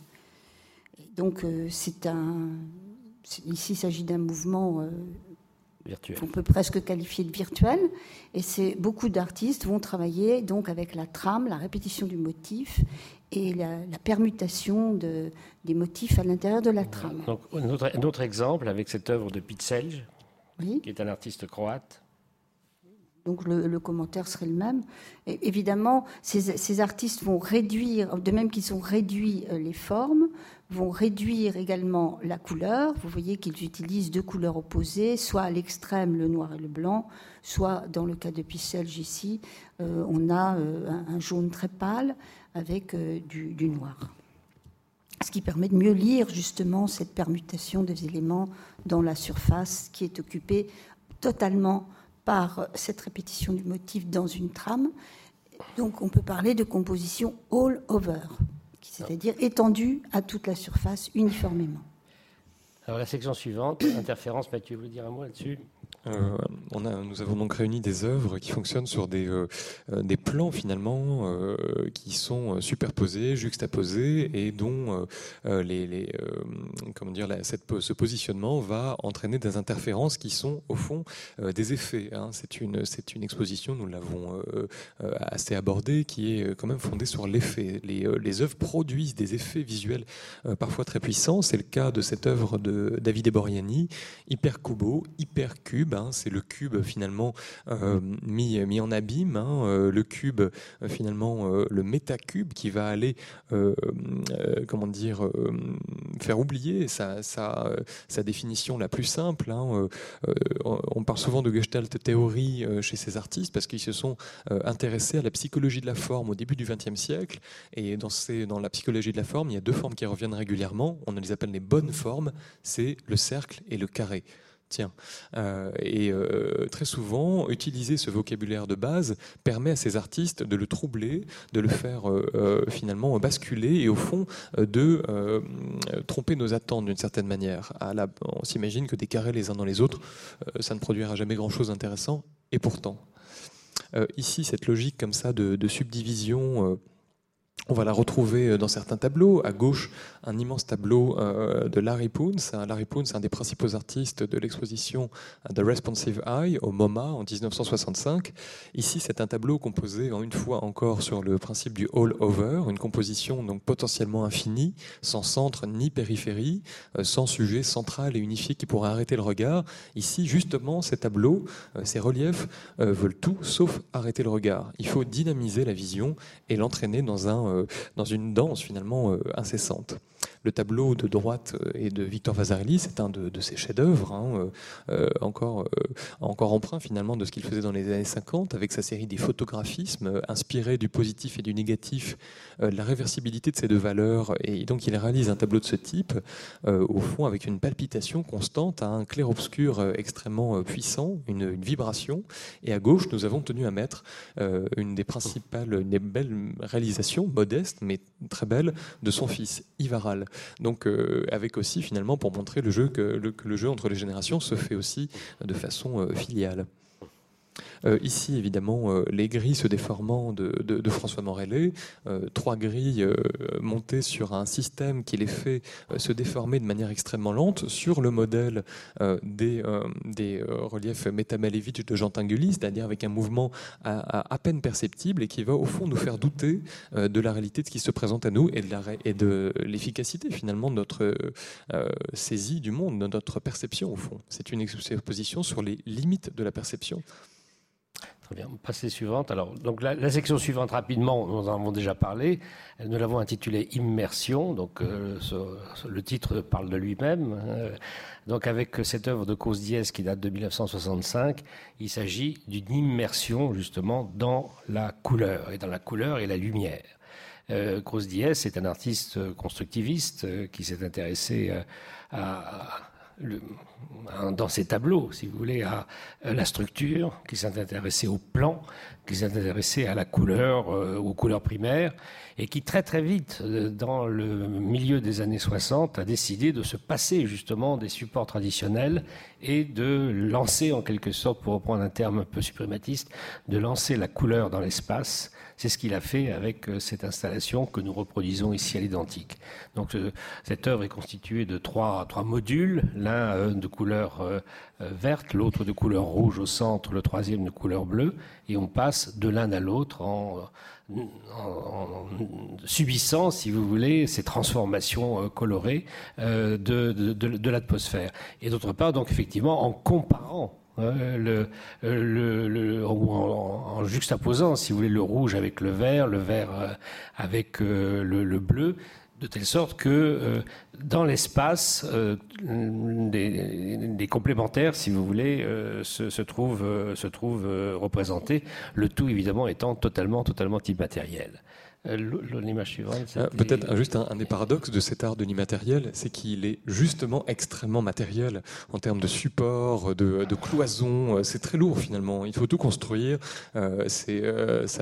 donc euh, c'est un. Ici, il s'agit d'un mouvement euh, virtuel. qu'on peut presque qualifier de virtuel. Et c'est beaucoup d'artistes vont travailler donc avec la trame, la répétition du motif et la, permutation de, des motifs à l'intérieur de la trame. Donc, un autre, un autre exemple avec cette œuvre de Pitselj, oui. qui est un artiste croate donc le, commentaire serait le même. évidemment, ces, artistes vont réduire, de même qu'ils ont réduit euh, les formes, vont réduire également la couleur. Vous voyez qu'ils utilisent deux couleurs opposées, soit à l'extrême le noir et le blanc, soit dans le cas de Pisselge ici, euh, on a euh, un, jaune très pâle avec du, du noir. Ce qui permet de mieux lire justement cette permutation des éléments dans la surface qui est occupée totalement par cette répétition du motif dans une trame. Donc on peut parler de composition all over, c'est-à-dire étendue à toute la surface uniformément. Alors la section suivante, interférence, Mathieu, vous dire un mot là-dessus? Euh, nous avons donc réuni des œuvres qui fonctionnent sur des, euh, euh, plans finalement qui sont superposés, juxtaposés et dont cette, ce positionnement va entraîner des interférences qui sont au fond des effets. Hein. C'est une, exposition, nous l'avons assez abordée, qui est quand même fondée sur l'effet. Les, œuvres produisent des effets visuels parfois très puissants. C'est le cas de cette œuvre de David Eboriani, Hyper Kubo, Hyper Cube Hein, c'est le cube finalement euh, mis, en abîme, hein, euh, le cube euh, finalement le métacube qui va aller comment dire faire oublier sa, définition la plus simple. Hein, on parle souvent de Gestalt théorie chez ces artistes parce qu'ils se sont intéressés à la psychologie de la forme au début du XXe siècle et dans la psychologie de la forme, il y a deux formes qui reviennent régulièrement. On les appelle les bonnes formes, c'est le cercle et le carré Tiens. et très souvent, utiliser ce vocabulaire de base permet à ces artistes de le troubler, de le faire finalement basculer et au fond de tromper nos attentes d'une certaine manière. La, on s'imagine que des carrés les uns dans les autres, ça ne produira jamais grand-chose d'intéressant, et pourtant. ici, cette logique comme ça de subdivision on va la retrouver euh, dans certains tableaux. À gauche, un immense tableau euh, de Larry Poons. Larry Poons, un des principaux artistes de l'exposition The Responsive Eye au MoMA en 1965. Ici, c'est un tableau composé en une fois encore sur le principe du all-over, une composition donc potentiellement infinie, sans centre ni périphérie, euh, sans sujet central et unifié qui pourrait arrêter le regard. Ici, justement, ces tableaux, ces reliefs veulent tout sauf arrêter le regard. Il faut dynamiser la vision et l'entraîner dans un euh, dans une danse finalement euh, incessante. Le tableau de droite euh, est de Victor Vasarely, c'est un de, ses chefs-d'œuvre, hein, encore, encore emprunt finalement de ce qu'il faisait dans les années 50, avec sa série des photographismes inspirés du positif et du négatif, la réversibilité de ces deux valeurs. Et donc il réalise un tableau de ce type, au fond avec une palpitation constante, un clair-obscur extrêmement puissant, une, vibration. Et à gauche, nous avons tenu à mettre une des principales, une des belles réalisations, modeste mais très belle de son fils Ivaral. Donc euh, avec aussi finalement pour montrer le jeu que le, jeu entre les générations se fait aussi de façon euh, filiale. Euh, ici, évidemment, euh, les grilles se déformant de, François Morellet, euh, trois grilles montées sur un système qui les fait se déformer de manière extrêmement lente sur le modèle des, des reliefs métamalevitch de Jean Tinguely, c'est-à-dire avec un mouvement à, peine perceptible et qui va au fond nous faire douter de la réalité de ce qui se présente à nous et de l'efficacité finalement de notre saisie du monde, de notre perception au fond. C'est une exposition sur les limites de la perception. Très bien. Passée suivante. Alors, donc la, section suivante, rapidement, nous en avons déjà parlé. Nous l'avons intitulée Immersion. Donc, euh, le titre parle de lui-même. Euh, donc, avec cette œuvre de Cause Diez qui date de 1965, il s'agit d'une immersion, justement, dans la couleur, et dans la couleur et la lumière. Euh, Diez est un artiste constructiviste euh, qui s'est intéressé à dans ses tableaux, si vous voulez, à la structure, qui s'est au plan, qui s'est à la couleur, euh, aux couleurs primaires, et qui très très vite, euh, dans le milieu des années 60, a décidé de se passer justement des supports traditionnels et de lancer en quelque sorte, pour reprendre un terme un peu suprématiste, de lancer la couleur dans l'espace c'est ce qu'il a fait avec euh, cette installation que nous reproduisons ici à l'identique. Donc euh, cette œuvre est constituée de trois, modules, l'un euh, de couleur verte, l'autre de couleur rouge au centre, le troisième de couleur bleue, et on passe de l'un à l'autre en, subissant, si vous voulez, ces transformations colorées de, de l'atmosphère. Et d'autre part, donc effectivement, en comparant le, le, en, juxtaposant, si vous voulez, le rouge avec le vert, le vert euh, avec euh, le, bleu, de telle sorte que euh, dans l'espace, des, complémentaires, si vous voulez, se, se, trouvent, se trouvent représentés, le tout évidemment étant totalement, totalement immatériel. Euh, l'image suivante. Euh, peut-être juste un, des paradoxes de cet art de l'immatériel, c'est qu'il est justement extrêmement matériel en termes de support, de, de cloison. Euh, c'est très lourd finalement. Il faut tout construire. c'est ça,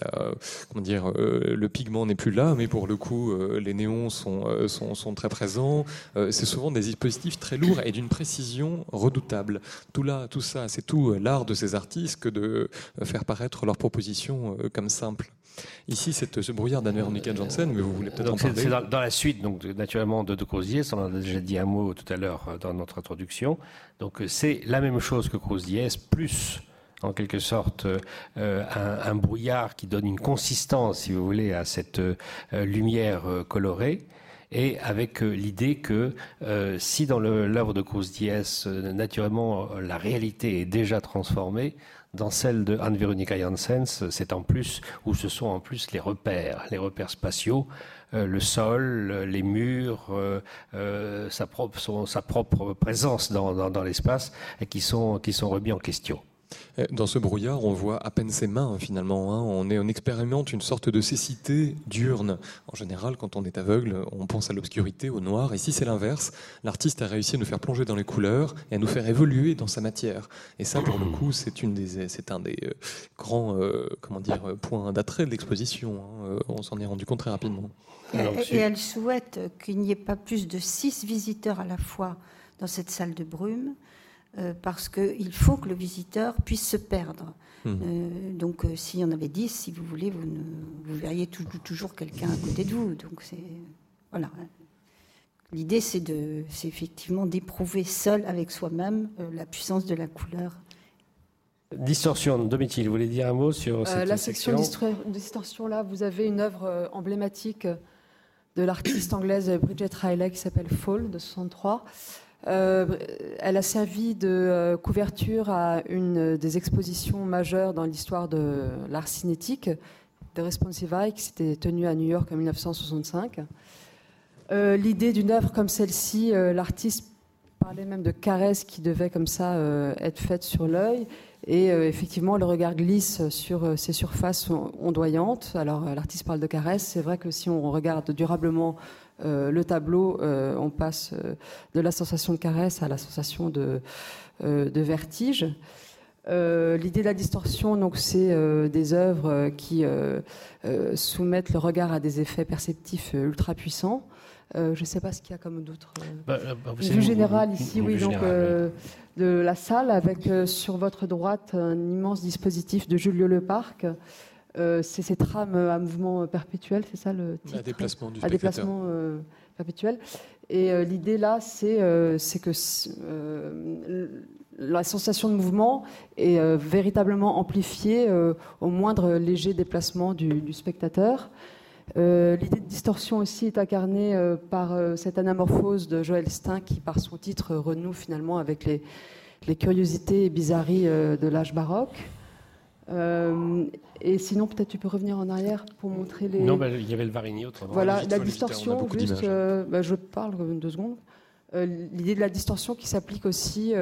comment dire, le pigment n'est plus là, mais pour le coup, les néons sont, sont, sont très présents. c'est souvent des dispositifs très lourds et d'une précision redoutable. Tout là, tout ça, c'est tout l'art de ces artistes que de faire paraître leurs propositions comme simples. Ici, c'est ce brouillard d'Anne-Véronica Janssen, mais vous voulez peut-être en parler. C'est dans, la suite, donc, naturellement, de De Crozier, on en a déjà dit un mot tout à l'heure euh, dans notre introduction. Donc, euh, c'est la même chose que Crozier, plus en quelque sorte euh, un, brouillard qui donne une consistance, si vous voulez, à cette lumière colorée et avec l'idée que si dans l'œuvre de Cruz Diez, naturellement, la réalité est déjà transformée, dans celle de Anne-Véronica Janssens, c'est en plus, où ce sont en plus les repères, les repères spatiaux, euh, le sol, les murs, euh, euh, sa, propre, présence dans, l'espace, qui sont remis en question. Euh, dans ce brouillard, on voit à peine ses mains finalement. Hein. On, est, on expérimente une sorte de cécité diurne. En général, quand on est aveugle, on pense à l'obscurité, au noir. Ici, c'est l'inverse. L'artiste a réussi à nous faire plonger dans les couleurs et à nous faire évoluer dans sa matière. Et ça, pour le coup, c'est une des, c'est un des euh, grands, euh, comment dire, points d'attrait de l'exposition. Hein. On s'en est rendu compte très rapidement. et elle souhaite qu'il n'y ait pas plus de six visiteurs à la fois dans cette salle de brume euh, parce qu'il faut que le visiteur puisse se perdre. Hmm. Euh, donc, euh, s'il y en avait dix, si vous voulez, vous, vous verriez toujours quelqu'un à côté de vous. Donc, c'est voilà. L'idée, c'est de, c'est effectivement d'éprouver seul avec soi-même la puissance de la couleur. Distorsion, Domitil, vous voulez dire un mot sur cette La section, distorsion, là, vous avez une œuvre emblématique de l'artiste anglaise Bridget Riley qui s'appelle Fall de 63. Euh, elle a servi de euh, couverture à une des expositions majeures dans l'histoire de l'art cinétique, de Responsive Eye, qui s'était tenue à New York en 1965. Euh, l'idée d'une œuvre comme celle-ci, l'artiste parlait même de caresses qui devaient comme ça être faites sur l'œil. Et effectivement, le regard glisse sur ces surfaces ondoyantes. Alors, l'artiste parle de caresses. C'est vrai que si on regarde durablement le tableau, euh, on passe euh, de la sensation de caresse à la sensation de, vertige. L'idée de la distorsion, donc, c'est des œuvres qui soumettent le regard à des effets perceptifs ultra puissants. je ne sais pas ce qu'il y a comme d'autres. Bah, bah, une vue générale ici, oui, donc de la salle avec sur votre droite un immense dispositif de Julio Leparc euh, c'est ces trames à mouvement perpétuel, c'est ça le titre À déplacement du À déplacement euh, perpétuel. Et euh, l'idée là, c'est que la sensation de mouvement est véritablement amplifiée au moindre léger déplacement du, spectateur. L'idée de distorsion aussi est incarnée par cette anamorphose de Joël Stein qui, par son titre, renoue finalement avec les, les curiosités et bizarreries de l'âge baroque. Euh, et sinon, peut-être tu peux revenir en arrière pour montrer les. Non, bah, il y avait le Varigny autrement. Voilà, la distorsion, juste, euh, bah, je parle deux secondes. Euh, l'idée de la distorsion qui s'applique aussi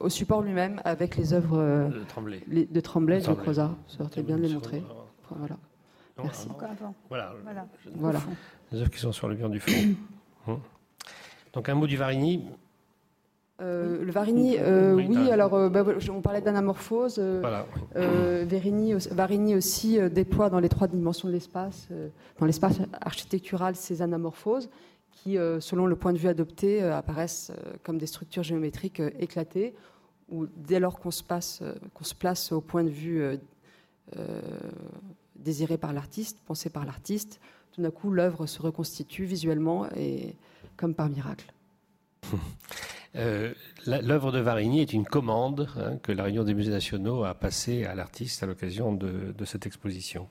au support lui-même avec les œuvres de Tremblay, les, de, Tremblay, de Crozat. Ça aurait bien de les montrer. Voilà. Merci. Voilà. voilà. voilà. Les œuvres qui sont sur le mur du fond. Hum. Donc un mot du Varigny. Euh, le Varigny, euh, oui, alors euh, bah, on parlait d'anamorphose. Voilà, Varigny aussi déploie dans les trois dimensions de l'espace, dans l'espace architectural, ces anamorphoses qui, selon le point de vue adopté, apparaissent comme des structures géométriques éclatées, où dès lors qu'on se, qu'on se place au point de vue désiré par l'artiste, pensé par l'artiste, tout d'un coup l'œuvre se reconstitue visuellement et comme par miracle. Euh, l'œuvre de Varigny est une commande hein, que la Réunion des musées nationaux a passée à l'artiste à l'occasion de, cette exposition.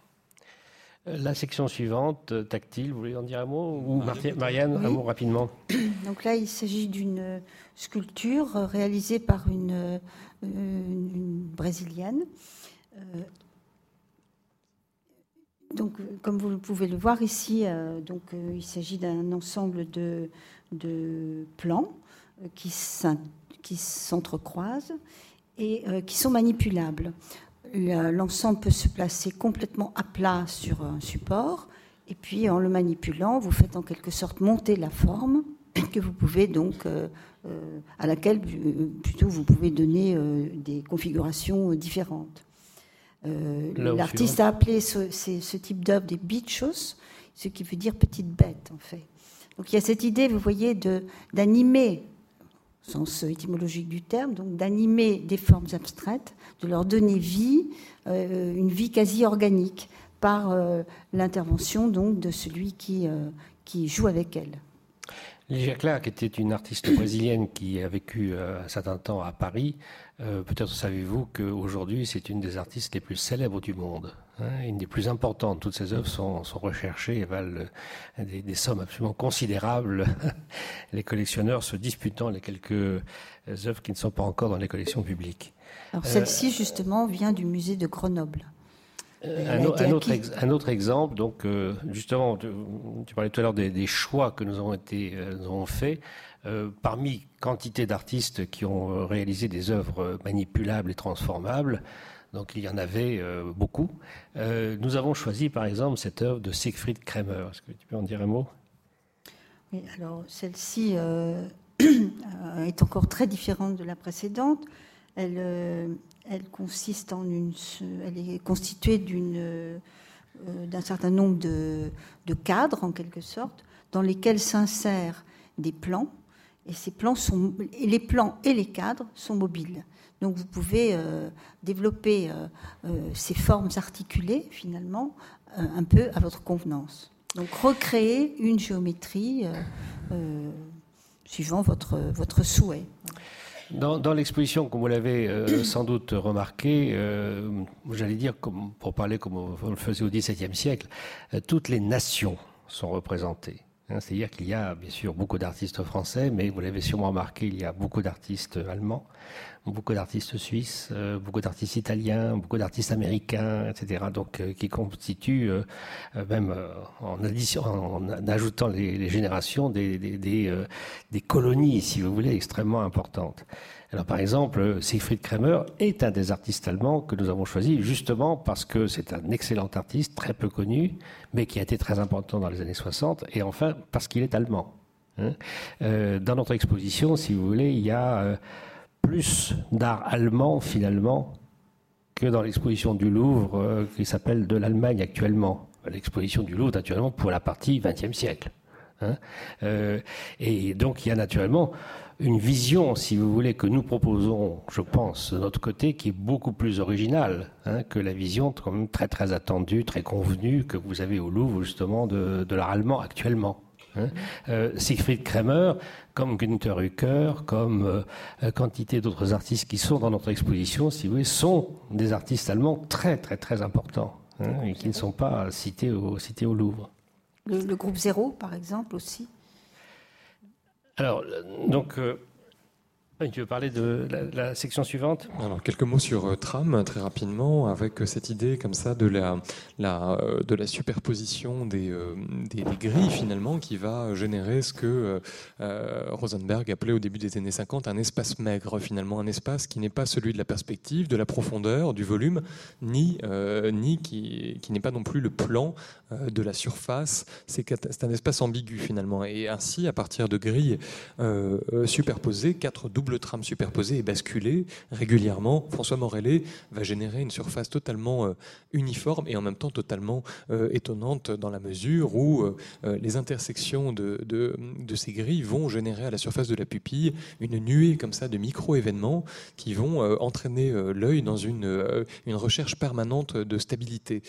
Euh, la section suivante, euh, tactile, vous voulez en dire un mot Ou Marianne, un mot rapidement Donc là, il s'agit d'une sculpture réalisée par une, brésilienne. donc, comme vous pouvez le voir ici, donc, il s'agit d'un ensemble de, de plans qui s'entrecroisent et euh, qui sont manipulables. L'ensemble peut se placer complètement à plat sur un support, et puis en le manipulant, vous faites en quelque sorte monter la forme que vous pouvez donc euh, euh, à laquelle plutôt vous pouvez donner des configurations différentes. L'artiste a appelé ce, ce type d'œuvre des bichos, ce qui veut dire petite bête en fait. Donc il y a cette idée, vous voyez, d'animer sens étymologique du terme, donc d'animer des formes abstraites, de leur donner vie, euh, une vie quasi organique, par euh, l'intervention donc de celui qui, euh, qui joue avec elle. Ligia Clark était une artiste brésilienne qui a vécu un certain temps à Paris. Peut-être savez-vous qu'aujourd'hui, c'est une des artistes les plus célèbres du monde. Hein, une des plus importantes. Toutes ces œuvres sont, recherchées et valent des, sommes absolument considérables. les collectionneurs se disputant les quelques œuvres qui ne sont pas encore dans les collections publiques. Alors celle-ci, justement, vient du musée de Grenoble. un, autre un, autre exemple, donc justement, tu, parlais tout à l'heure des, choix que nous avons été nous avons faits. parmi quantité d'artistes qui ont réalisé des œuvres manipulables et transformables, donc il y en avait beaucoup. nous avons choisi par exemple cette œuvre de Siegfried Kremer. Est-ce que tu peux en dire un mot? Oui, alors celle-ci est encore très différente de la précédente. Elle, elle consiste en une, elle est constituée euh, d'un certain nombre de, cadres, en quelque sorte, dans lesquels s'insèrent des plans. Et ces plans sont, les plans et les cadres sont mobiles. Donc vous pouvez euh, développer euh, ces formes articulées, finalement, un peu à votre convenance. Donc recréer une géométrie suivant votre, souhait. Dans, l'exposition, comme vous l'avez euh, sans doute remarqué, euh, j'allais dire, pour parler comme on le faisait au XVIIe siècle, euh, toutes les nations sont représentées. Hein, c'est-à-dire qu'il y a bien sûr beaucoup d'artistes français, mais vous l'avez sûrement remarqué, il y a beaucoup d'artistes allemands, beaucoup d'artistes suisses, beaucoup d'artistes italiens, beaucoup d'artistes américains, etc. Donc qui constituent, même en, ajoutant les, générations, des, colonies, si vous voulez, extrêmement importantes. Alors par exemple, Siegfried Kremer est un des artistes allemands que nous avons choisi justement parce que c'est un excellent artiste, très peu connu, mais qui a été très important dans les années 60, et enfin parce qu'il est allemand. Hein. Euh, dans notre exposition, si vous voulez, il y a euh, plus d'art allemand finalement que dans l'exposition du Louvre euh, qui s'appelle De l'Allemagne actuellement. L'exposition du Louvre, naturellement, pour la partie 20e siècle. Hein. et donc, il y a naturellement une vision, si vous voulez, que nous proposons, je pense, de notre côté, qui est beaucoup plus originale hein, que la vision quand même très très attendue, très convenue que vous avez au Louvre justement de, l'art allemand actuellement. Hein. Euh, Siegfried Kremer, comme Günther Hücker, comme euh, quantité d'autres artistes qui sont dans notre exposition, si vous voulez, sont des artistes allemands très très très importants hein, et qui ne sont pas cités au, cités au Louvre. le groupe Zéro, par exemple, aussi? Alors, donc, euh, tu veux parler de la, section suivante? Alors, quelques mots sur euh, Tram, très rapidement, avec euh, cette idée comme ça de la, euh, superposition des, grilles, finalement, qui va générer ce que Rosenberg appelait au début des années 50 un espace maigre, finalement, un espace qui n'est pas celui de la perspective, de la profondeur, du volume, ni, ni qui, qui n'est pas non plus le plan de la surface. C'est un espace ambigu, finalement. Et ainsi, à partir de grilles superposées, quatre doubles le trame superposé et basculé régulièrement, François Morellet va générer une surface totalement euh, uniforme et en même temps totalement euh, étonnante dans la mesure où euh, les intersections de, ces grilles vont générer à la surface de la pupille une nuée comme ça de micro-événements qui vont entraîner l'œil dans une, une recherche permanente de stabilité.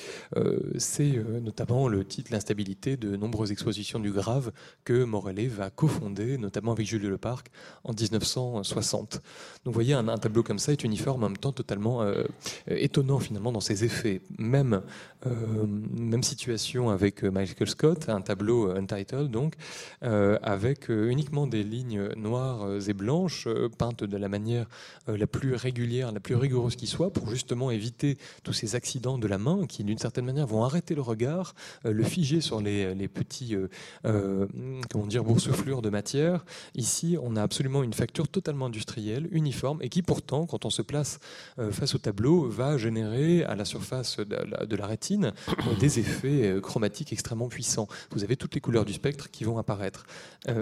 C'est notamment le titre L'instabilité de nombreuses expositions du Grave que Morellet va cofonder, notamment avec Jules Leparc en 1960. 60. Donc vous voyez, un, tableau comme ça est uniforme, en même temps totalement euh, étonnant finalement dans ses effets. Même, euh, même situation avec euh, Michael Scott, un tableau Untitled donc, avec uniquement des lignes noires et blanches peintes de la manière la plus régulière, la plus rigoureuse qui soit, pour justement éviter tous ces accidents de la main qui d'une certaine manière vont arrêter le regard, le figer sur les, les petits comment dire, boursouflures de matière. Ici, on a absolument une facture totalement industriel, uniforme, et qui pourtant, quand on se place euh, face au tableau, va générer à la surface de la, rétine euh, des effets euh, chromatiques extrêmement puissants. Vous avez toutes les couleurs du spectre qui vont apparaître.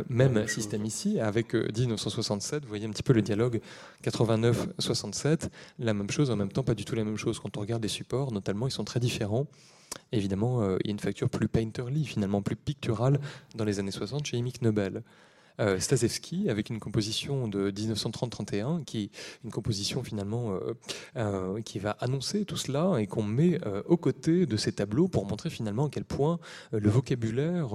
même système ici, avec 1967, vous voyez un petit peu le dialogue 89-67, la même chose, en même temps pas du tout la même chose. Quand on regarde les supports, notamment, ils sont très différents. Évidemment, il y a une facture plus painterly, finalement plus picturale dans les années 60 chez Emic Nobel. Euh, avec une composition de 1930-31 qui une composition finalement euh, euh, qui va annoncer tout cela et qu'on met aux côtés de ces tableaux pour montrer finalement à quel point le vocabulaire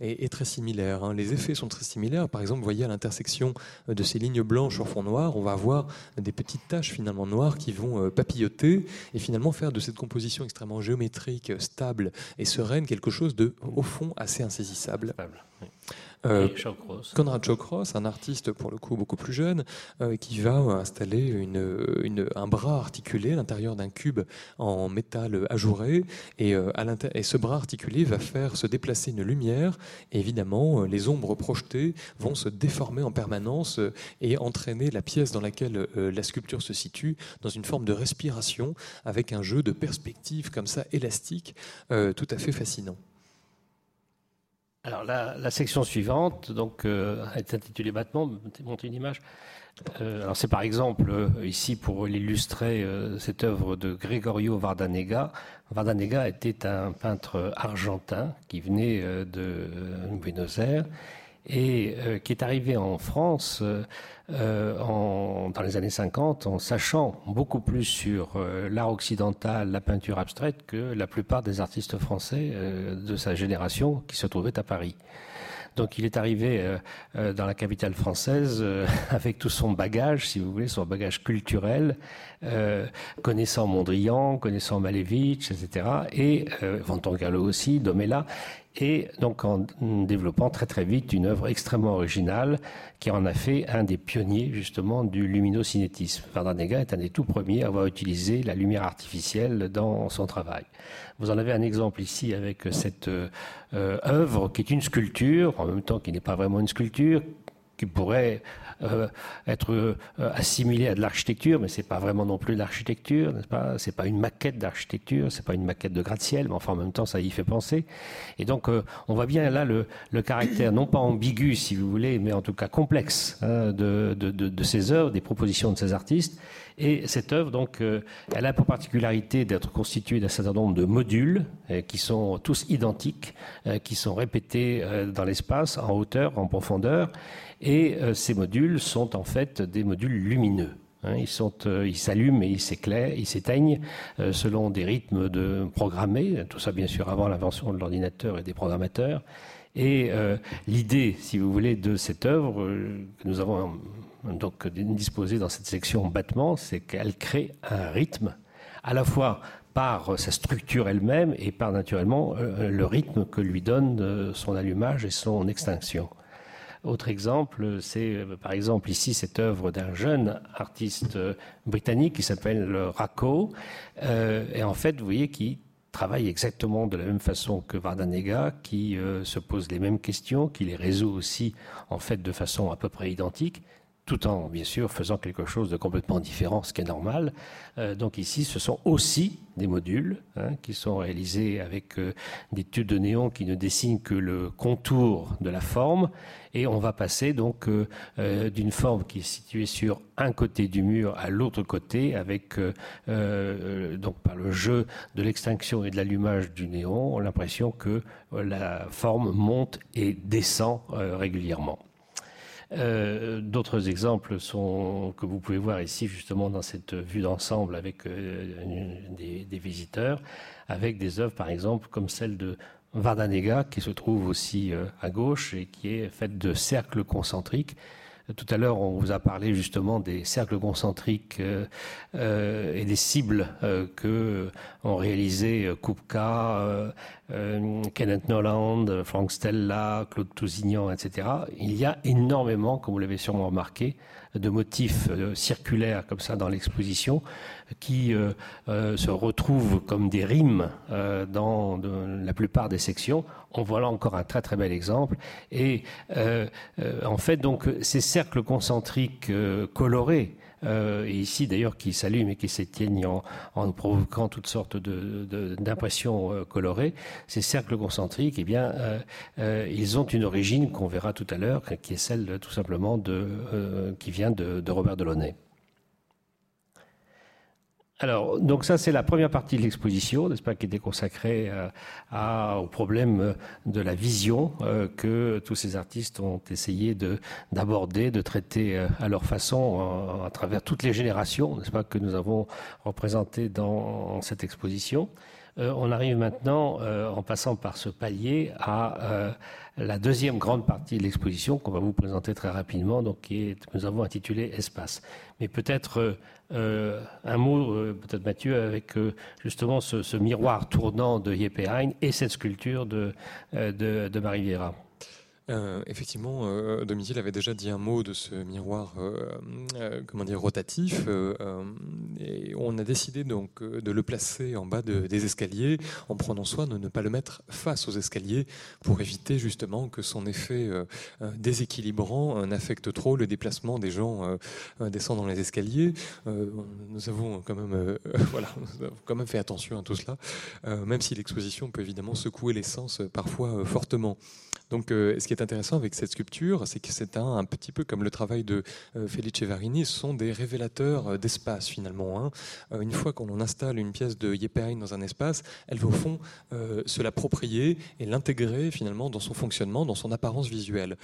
est, très similaire. Hein. Les effets sont très similaires. Par exemple, vous voyez à l'intersection de ces lignes blanches sur fond noir, on va avoir des petites taches finalement noires qui vont papilloter et finalement faire de cette composition extrêmement géométrique, stable et sereine quelque chose de au fond assez insaisissable. Euh, Conrad Chokros, un artiste pour le coup beaucoup plus jeune, euh, qui va installer une, un bras articulé à l'intérieur d'un cube en métal ajouré, et, euh, à et ce bras articulé va faire se déplacer une lumière, et évidemment les ombres projetées vont se déformer en permanence et entraîner la pièce dans laquelle la sculpture se situe dans une forme de respiration, avec un jeu de perspectives comme ça élastique, tout à fait fascinant. Alors la, section suivante donc euh, est intitulée Battement. Monter une image. Euh, alors c'est par exemple euh, ici pour l'illustrer cette œuvre de Gregorio Vardanega. Vardanega était un peintre argentin qui venait de Buenos Aires et qui est arrivé en France euh, en, dans les années 50 en sachant beaucoup plus sur euh, l'art occidental, la peinture abstraite que la plupart des artistes français euh, de sa génération qui se trouvaient à Paris. Donc il est arrivé dans la capitale française avec tout son bagage, si vous voulez, son bagage culturel, connaissant Mondrian, connaissant Malevich, etc. Et Van aussi, Domela et donc en développant très très vite une œuvre extrêmement originale qui en a fait un des pionniers justement du luminocinétisme. Vardanega est un des tout premiers à avoir utilisé la lumière artificielle dans son travail. Vous en avez un exemple ici avec cette euh, œuvre qui est une sculpture, en même temps qui n'est pas vraiment une sculpture, qui pourrait euh, être euh, assimilé à de l'architecture, mais c'est pas vraiment non plus de l'architecture, n'est-ce pas? C'est pas une maquette d'architecture, c'est pas une maquette de gratte-ciel, mais enfin en même temps ça y fait penser. Et donc euh, on voit bien là le, caractère non pas ambigu, si vous voulez, mais en tout cas complexe hein, de, ces œuvres, des propositions de ces artistes. Et cette œuvre, donc, elle a pour particularité d'être constituée d'un certain nombre de modules qui sont tous identiques, qui sont répétés dans l'espace, en hauteur, en profondeur. Et euh, ces modules sont en fait des modules lumineux. Hein. euh, ils s'allument et ils s'éclairent, ils s'éteignent euh, selon des rythmes programmés. Tout ça, bien sûr, avant l'invention de l'ordinateur et des programmateurs. Et l'idée, si vous voulez, de cette œuvre que nous avons donc disposée dans cette section battement, c'est qu'elle crée un rythme, à la fois par sa structure elle-même et par naturellement le rythme que lui donne son allumage et son extinction. Autre exemple, c'est euh, par exemple ici cette œuvre d'un jeune artiste euh, britannique qui s'appelle Racco, euh, et en fait, vous voyez, qui travaille exactement de la même façon que Vardanega, qui se pose les mêmes questions, qui les résout aussi en fait de façon à peu près identique, tout en bien sûr faisant quelque chose de complètement différent, ce qui est normal. Euh, donc ici, ce sont aussi des modules hein, qui sont réalisés avec euh, des tubes de néon qui ne dessinent que le contour de la forme, et on va passer donc euh, d'une forme qui est située sur un côté du mur à l'autre côté, avec donc par le jeu de l'extinction et de l'allumage du néon, l'impression que la forme monte et descend régulièrement. Euh, d'autres exemples sont que vous pouvez voir ici justement dans cette vue d'ensemble avec euh, des, visiteurs, avec des œuvres par exemple comme celle de Vardanega qui se trouve aussi euh, à gauche et qui est faite de cercles concentriques tout à l'heure, on vous a parlé justement des cercles concentriques euh, euh, et des cibles euh, que ont réalisé Kupka, Kenneth Noland, Frank Stella, Claude Tousignan, etc. Il y a énormément, comme vous l'avez sûrement remarqué, de motifs circulaires comme ça dans l'exposition qui se retrouvent comme des rimes dans la plupart des sections. On voit là encore un très très bel exemple. Et en fait, donc, ces cercles concentriques colorés, et ici d'ailleurs qui s'allument et qui s'éteignent en, provoquant toutes sortes d'impressions colorées, ces cercles concentriques, eh bien, ils ont une origine qu'on verra tout à l'heure, qui est celle tout simplement de, qui vient de, de Robert Delaunay. Alors, donc ça, c'est la première partie de l'exposition, n'est-ce pas, qui était consacrée euh, au problème de la vision euh, que tous ces artistes ont essayé d'aborder, de, traiter euh, à leur façon, à travers toutes les générations, n'est-ce pas, que nous avons représentées dans cette exposition. On arrive maintenant, en passant par ce palier, à la deuxième grande partie de l'exposition qu'on va vous présenter très rapidement, donc qui est, nous avons intitulé Espace. Mais peut-être euh, un mot, euh, peut-être Mathieu, avec euh, justement ce, miroir tournant de Yeppe et cette sculpture de, de, de Marie Vieira. Euh, effectivement, euh, avait déjà dit un mot de ce miroir, euh, comment dire, rotatif, et on a décidé donc de le placer en bas des escaliers, en prenant soin de ne pas le mettre face aux escaliers, pour éviter justement que son effet déséquilibrant n'affecte trop le déplacement des gens descendant les escaliers. nous avons quand même, voilà, quand même fait attention à tout cela, même si l'exposition peut évidemment secouer l'essence parfois fortement. Donc, ce qui est intéressant avec cette sculpture, c'est que c'est un, un, petit peu comme le travail de euh, Felice Varini, ce sont des révélateurs euh, d'espace finalement. Hein. Euh, une fois qu'on installe une pièce de Yepein dans un espace, elle va au fond se l'approprier et l'intégrer finalement dans son fonctionnement, dans son apparence visuelle.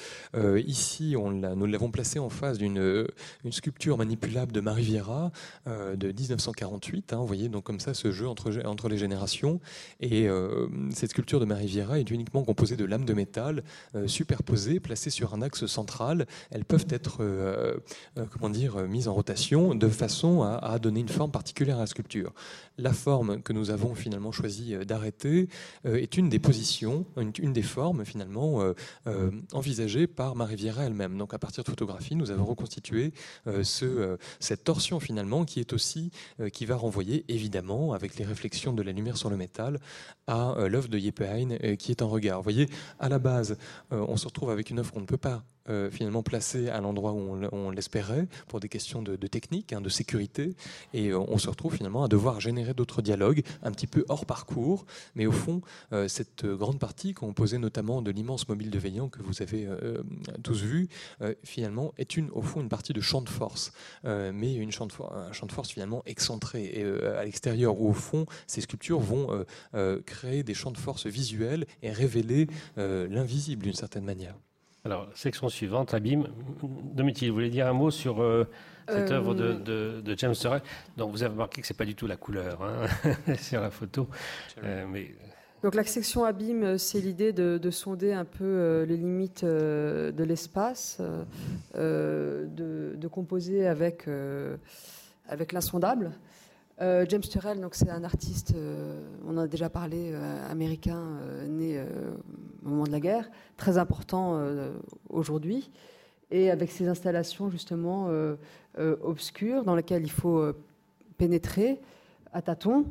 ici, on nous l'avons placé en face d'une une sculpture manipulable de Marie Vieira de 1948. Hein. vous voyez donc comme ça ce jeu entre, entre les générations. Et cette sculpture de Marie Vieira est uniquement composée de lames de métal superposées, placées sur un axe central. Elles peuvent être euh, euh, comment dire, mises en rotation de façon à, donner une forme particulière à la sculpture. La forme que nous avons finalement choisi euh, d'arrêter est une des positions, une, des formes finalement envisagées par Marie Vieira elle-même. Donc à partir de photographie, nous avons reconstitué ce, cette torsion finalement qui est aussi, qui va renvoyer évidemment, avec les réflexions de la lumière sur le métal, à l'œuvre de Yepeheim qui est en regard. Vous voyez, à la base, on se retrouve avec une œuvre qu'on ne peut pas euh, finalement placé à l'endroit où on, l'espérait pour des questions de, technique, hein, de sécurité, et euh, on se retrouve finalement à devoir générer d'autres dialogues un petit peu hors parcours, mais au fond, euh, cette grande partie composée notamment de l'immense mobile de Veillant que vous avez tous vu, finalement est une, au fond une partie de champ de force, mais une champ de un champ de force finalement excentré. Et, à l'extérieur, où au fond, ces sculptures vont créer des champs de force visuels et révéler l'invisible d'une certaine manière. Alors, section suivante, Abîme. Domitil, vous voulez dire un mot sur euh, cette euh, œuvre de, James Turrell Donc, vous avez remarqué que ce n'est pas du tout la couleur hein, sur la photo. Euh, mais... Donc, la section Abîme, c'est l'idée de, sonder un peu les limites de l'espace, de, composer avec, avec l'insondable. Euh, James Turrell, donc c'est un artiste, euh, on en a déjà parlé, euh, américain, né au moment de la guerre, très important aujourd'hui, et avec ses installations justement obscures dans lesquelles il faut pénétrer à tâtons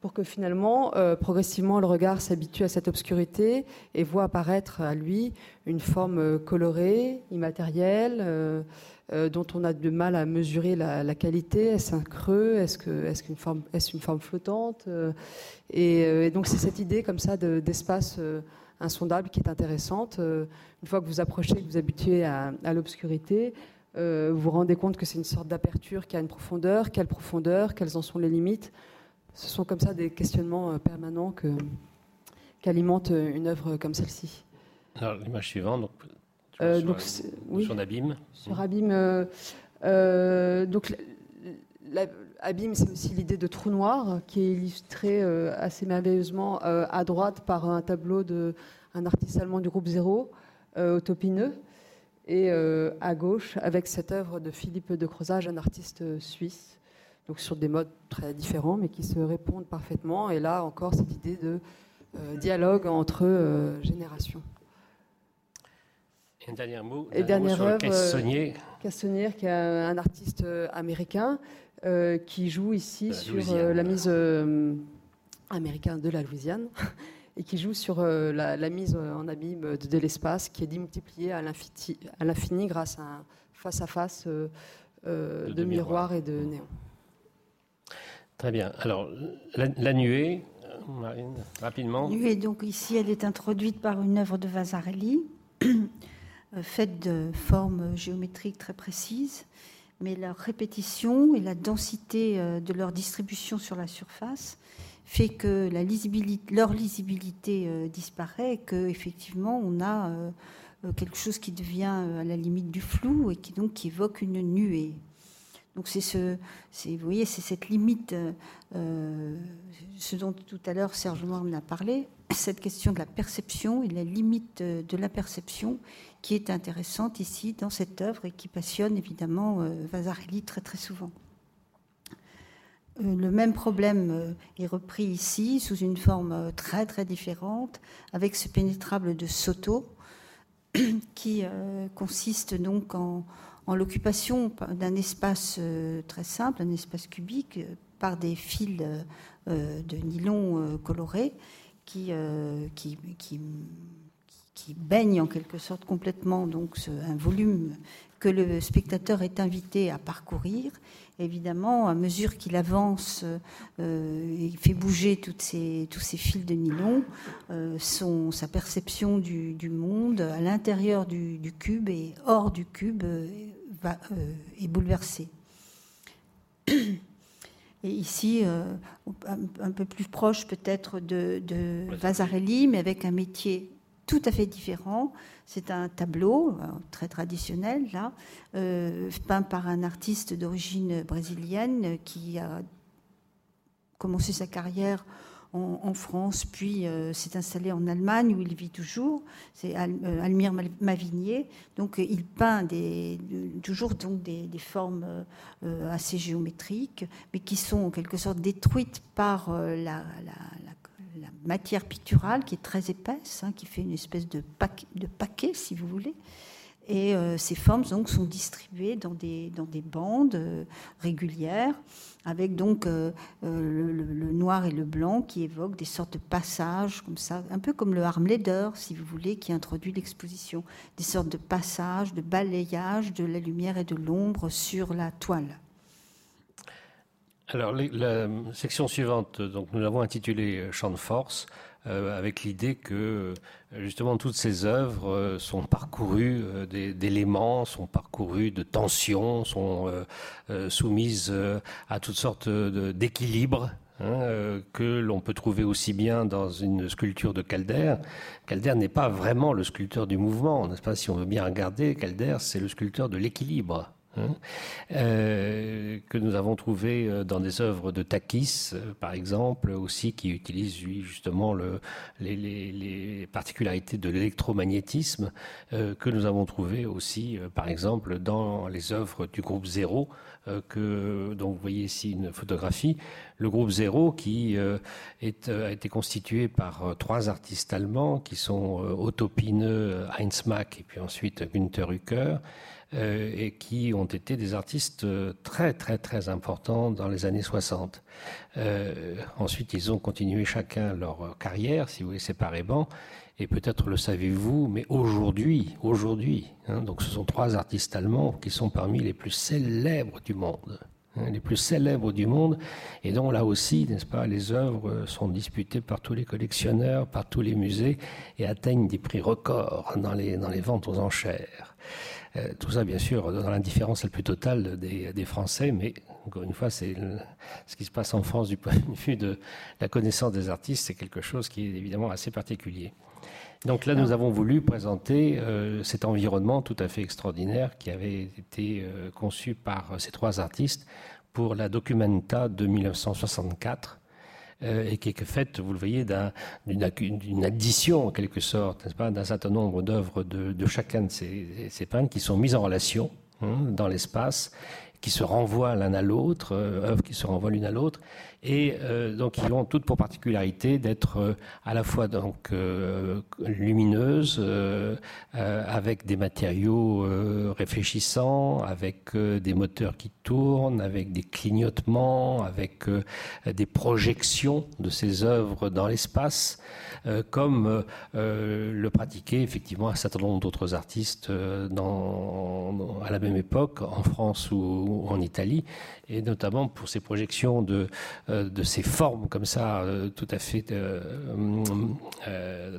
pour que finalement, progressivement, le regard s'habitue à cette obscurité et voit apparaître à lui une forme colorée, immatérielle euh, dont on a du mal à mesurer la, qualité. Est-ce un creux? Est-ce une forme flottante? Euh, euh, et, donc c'est cette idée comme ça d'espace insondable qui est intéressante. une fois que vous approchez, que vous habituez à, l'obscurité, vous vous rendez compte que c'est une sorte d'aperture qui a une profondeur. Quelle profondeur Quelles en sont les limites Ce sont comme ça des questionnements permanents que, qu'alimente une œuvre comme celle-ci. L'image suivante, euh, sur, donc, oui, sur Abîme. Sur Abîme. Euh, euh, donc, Abîme, c'est aussi l'idée de trou noir qui est illustré assez merveilleusement à droite par un tableau d'un artiste allemand du groupe Zéro, Autopineux, et à gauche avec cette œuvre de Philippe de Crozage, un artiste suisse. Donc sur des modes très différents, mais qui se répondent parfaitement. Et là encore, cette idée de dialogue entre générations. Et un dernier mot, œuvre, Cassonnier. Cassonnier, qui est un artiste euh, américain euh, qui joue ici sur euh, la mise américaine de la Louisiane et qui joue sur la, mise en abîme de, l'espace qui est démultipliée à l'infini grâce à un face-à-face de, miroirs et de néons. Très bien. Alors, la, nuée, Marine, rapidement. La nuée, donc ici, elle est introduite par une œuvre de Vasarely. Euh, faites de formes géométriques très précises, mais leur répétition et la densité euh, de leur distribution sur la surface fait que la leur lisibilité euh, disparaît et qu'effectivement on a quelque chose qui devient à la limite du flou et qui donc qui évoque une nuée. Donc c'est ce, vous voyez, c'est cette limite, ce dont tout à l'heure Serge Noir a parlé, cette question de la perception et la limite de la perception qui est intéressante ici dans cette œuvre et qui passionne évidemment euh, Vasarely très très souvent. Euh, le même problème euh, est repris ici sous une forme très très différente avec ce pénétrable de Soto qui consiste donc en, l'occupation d'un espace très simple, un espace cubique, par des fils de nylon colorés qui, qui, qui, baignent en quelque sorte complètement donc, un volume que le spectateur est invité à parcourir. Évidemment, à mesure qu'il avance, euh, il fait bouger ces, tous ces fils de nylon, euh, son, sa perception du, monde à l'intérieur du, cube et hors du cube euh, va, est bouleversée. Et ici, un, peu plus proche peut-être de, de Vasarely, mais avec un métier tout à fait différent. C'est un tableau euh, très traditionnel, là, euh, peint par un artiste d'origine brésilienne qui a commencé sa carrière en, France, puis euh, s'est installé en Allemagne où il vit toujours. C'est Almire Mavigné. Donc il peint toujours donc des, formes assez géométriques, mais qui sont en quelque sorte détruites par la matière picturale qui est très épaisse, hein, qui fait une espèce de paquet, si vous voulez. Et euh, ces formes donc, sont distribuées dans des, dans des bandes euh, régulières, avec donc euh, le, noir et le blanc qui évoquent des sortes de passages, comme ça, un peu comme le Harmleder, si vous voulez, qui introduit l'exposition. Des sortes de passages, de balayage de la lumière et de l'ombre sur la toile. Alors, la section suivante, donc nous l'avons intitulée Champ de force, euh, avec l'idée que euh, justement toutes ces œuvres sont parcourues d'éléments, sont parcourues de tensions, sont soumises à toutes sortes d'équilibres. Hein, que l'on peut trouver aussi bien dans une sculpture de Calder. Calder n'est pas vraiment le sculpteur du mouvement, n'est-ce pas? Si on veut bien regarder, Calder, c'est le sculpteur de l'équilibre. Hein, euh, que nous avons trouvé euh, dans des œuvres de Takis, euh, par exemple, aussi qui utilise justement le, les, particularités de l'électromagnétisme, que nous avons trouvé aussi, par exemple, dans les œuvres du groupe Zéro, que donc vous voyez ici une photographie. Le groupe Zéro, qui a été constitué par trois artistes allemands, qui sont Otto Pine, Heinz Mack et puis ensuite Günther Hücker. Euh, et qui ont été des artistes euh, très très très importants dans les années 60. Euh, ensuite, ils ont continué chacun leur carrière, si vous voulez, séparément. Et peut-être le savez-vous, mais aujourd'hui, aujourd'hui, hein, donc ce sont trois artistes allemands qui sont parmi les plus célèbres du monde hein, les plus célèbres du monde, et dont là aussi, n'est-ce pas, les œuvres sont disputées par tous les collectionneurs, par tous les musées, et atteignent des prix records dans les, dans les ventes aux enchères. Euh, tout ça, bien sûr, dans l'indifférence la plus totale des, Français, mais encore une fois, c'est ce qui se passe en France du point de vue de la connaissance des artistes, c'est quelque chose qui est évidemment assez particulier. Donc là, nous avons voulu présenter euh, cet environnement tout à fait extraordinaire qui avait été euh, conçu par ces trois artistes pour la Documenta de 1964 euh, et qui est faite, vous le voyez, d'une addition en quelque sorte, n'est-ce pas, d'un certain nombre d'œuvres de, chacun de ces, ces peintres qui sont mises en relation hein, dans l'espace, qui se renvoient l'un à l'autre, euh, œuvres qui se renvoient l'une à l'autre, et euh, donc ils ont toutes pour particularité d'être euh, à la fois donc lumineuses, avec des matériaux réfléchissants, avec des moteurs qui tournent, avec des clignotements, avec des projections de ces œuvres dans l'espace, comme le pratiquaient effectivement un certain nombre d'autres artistes dans, à la même époque, en France ou en Italie, et notamment pour ces projections de, euh, de ces formes comme ça, euh, tout à fait euh,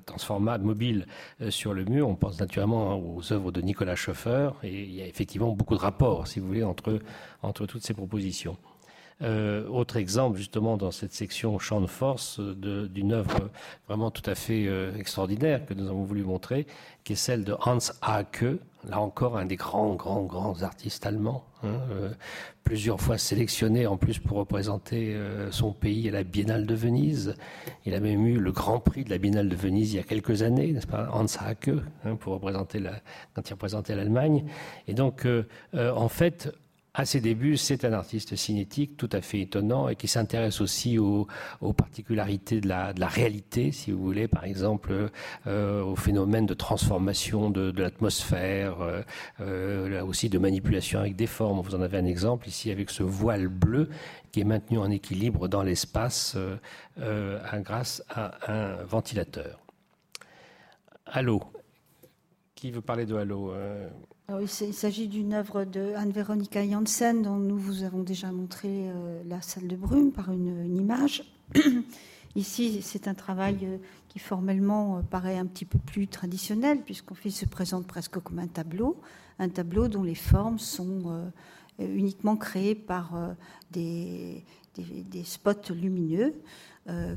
transformables, mobiles sur le mur. On pense naturellement aux œuvres de Nicolas Schoeffer, et il y a effectivement beaucoup de rapports, si vous voulez, entre, entre toutes ces propositions. Autre exemple, justement, dans cette section champ de force d'une œuvre vraiment tout à fait extraordinaire que nous avons voulu montrer, qui est celle de Hans Haake, là encore un des grands, grands, grands artistes allemands, hein, euh, plusieurs fois sélectionné en plus pour représenter euh, son pays à la Biennale de Venise. Il a même eu le Grand Prix de la Biennale de Venise il y a quelques années, n'est-ce pas, Hans Hacke, hein, pour représenter la, quand il représentait l'Allemagne. Et donc, euh, en fait, à ses débuts, c'est un artiste cinétique tout à fait étonnant et qui s'intéresse aussi aux, particularités de la, réalité, si vous voulez, par exemple euh, au phénomène de transformation de, l'atmosphère, euh, euh, aussi de manipulation avec des formes. Vous en avez un exemple ici avec ce voile bleu qui est maintenu en équilibre dans l'espace grâce à un ventilateur. Halo. Qui veut parler de Halo ah il s'agit d'une œuvre de Anne-Véronica Janssen dont nous vous avons déjà montré euh, la salle de brume par une, image. Ici, c'est un travail euh, qui formellement euh, paraît un petit peu plus traditionnel puisqu'on se présente presque comme un tableau, un tableau dont les formes sont uniquement créées par des, spots lumineux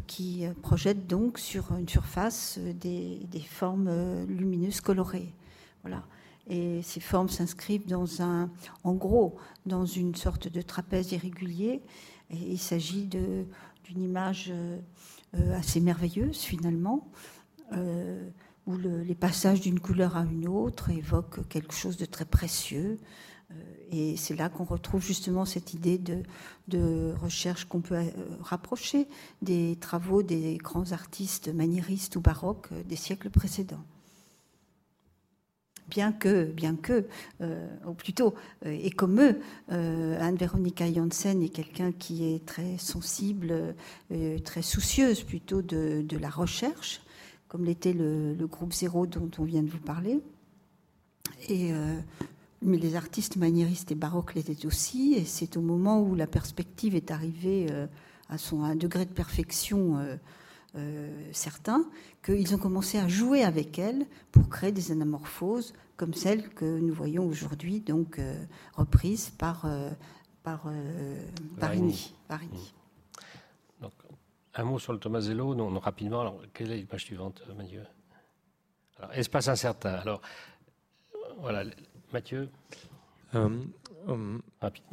qui projettent donc sur une surface des, des formes lumineuses colorées. Voilà. Et ces formes s'inscrivent dans un, en gros, dans une sorte de trapèze irrégulier. Il s'agit d'une image euh, assez merveilleuse finalement, euh, où les passages d'une couleur à une autre évoquent quelque chose de très précieux. Euh, et c'est là qu'on retrouve justement cette idée de, recherche qu'on peut rapprocher des travaux des grands artistes maniéristes ou baroques des siècles précédents bien que, bien que, euh, ou plutôt, euh, et comme eux, euh, Anne-Véronica Janssen est quelqu'un qui est très sensible, très soucieuse plutôt de, la recherche, comme l'était le, groupe Zéro dont on vient de vous parler. Et, mais les artistes maniéristes et baroques l'étaient aussi, et c'est au moment où la perspective est arrivée à, son, un degré de perfection euh, certains, qu'ils ont commencé à jouer avec elle pour créer des anamorphoses comme celles que nous voyons aujourd'hui, donc euh, reprises par, euh, par Barini. Mmh. Donc, un mot sur le Tomasello, non, non, rapidement. Alors, quelle est l'image suivante, Mathieu? Alors, Espace incertain. Alors, voilà, Mathieu? Hum,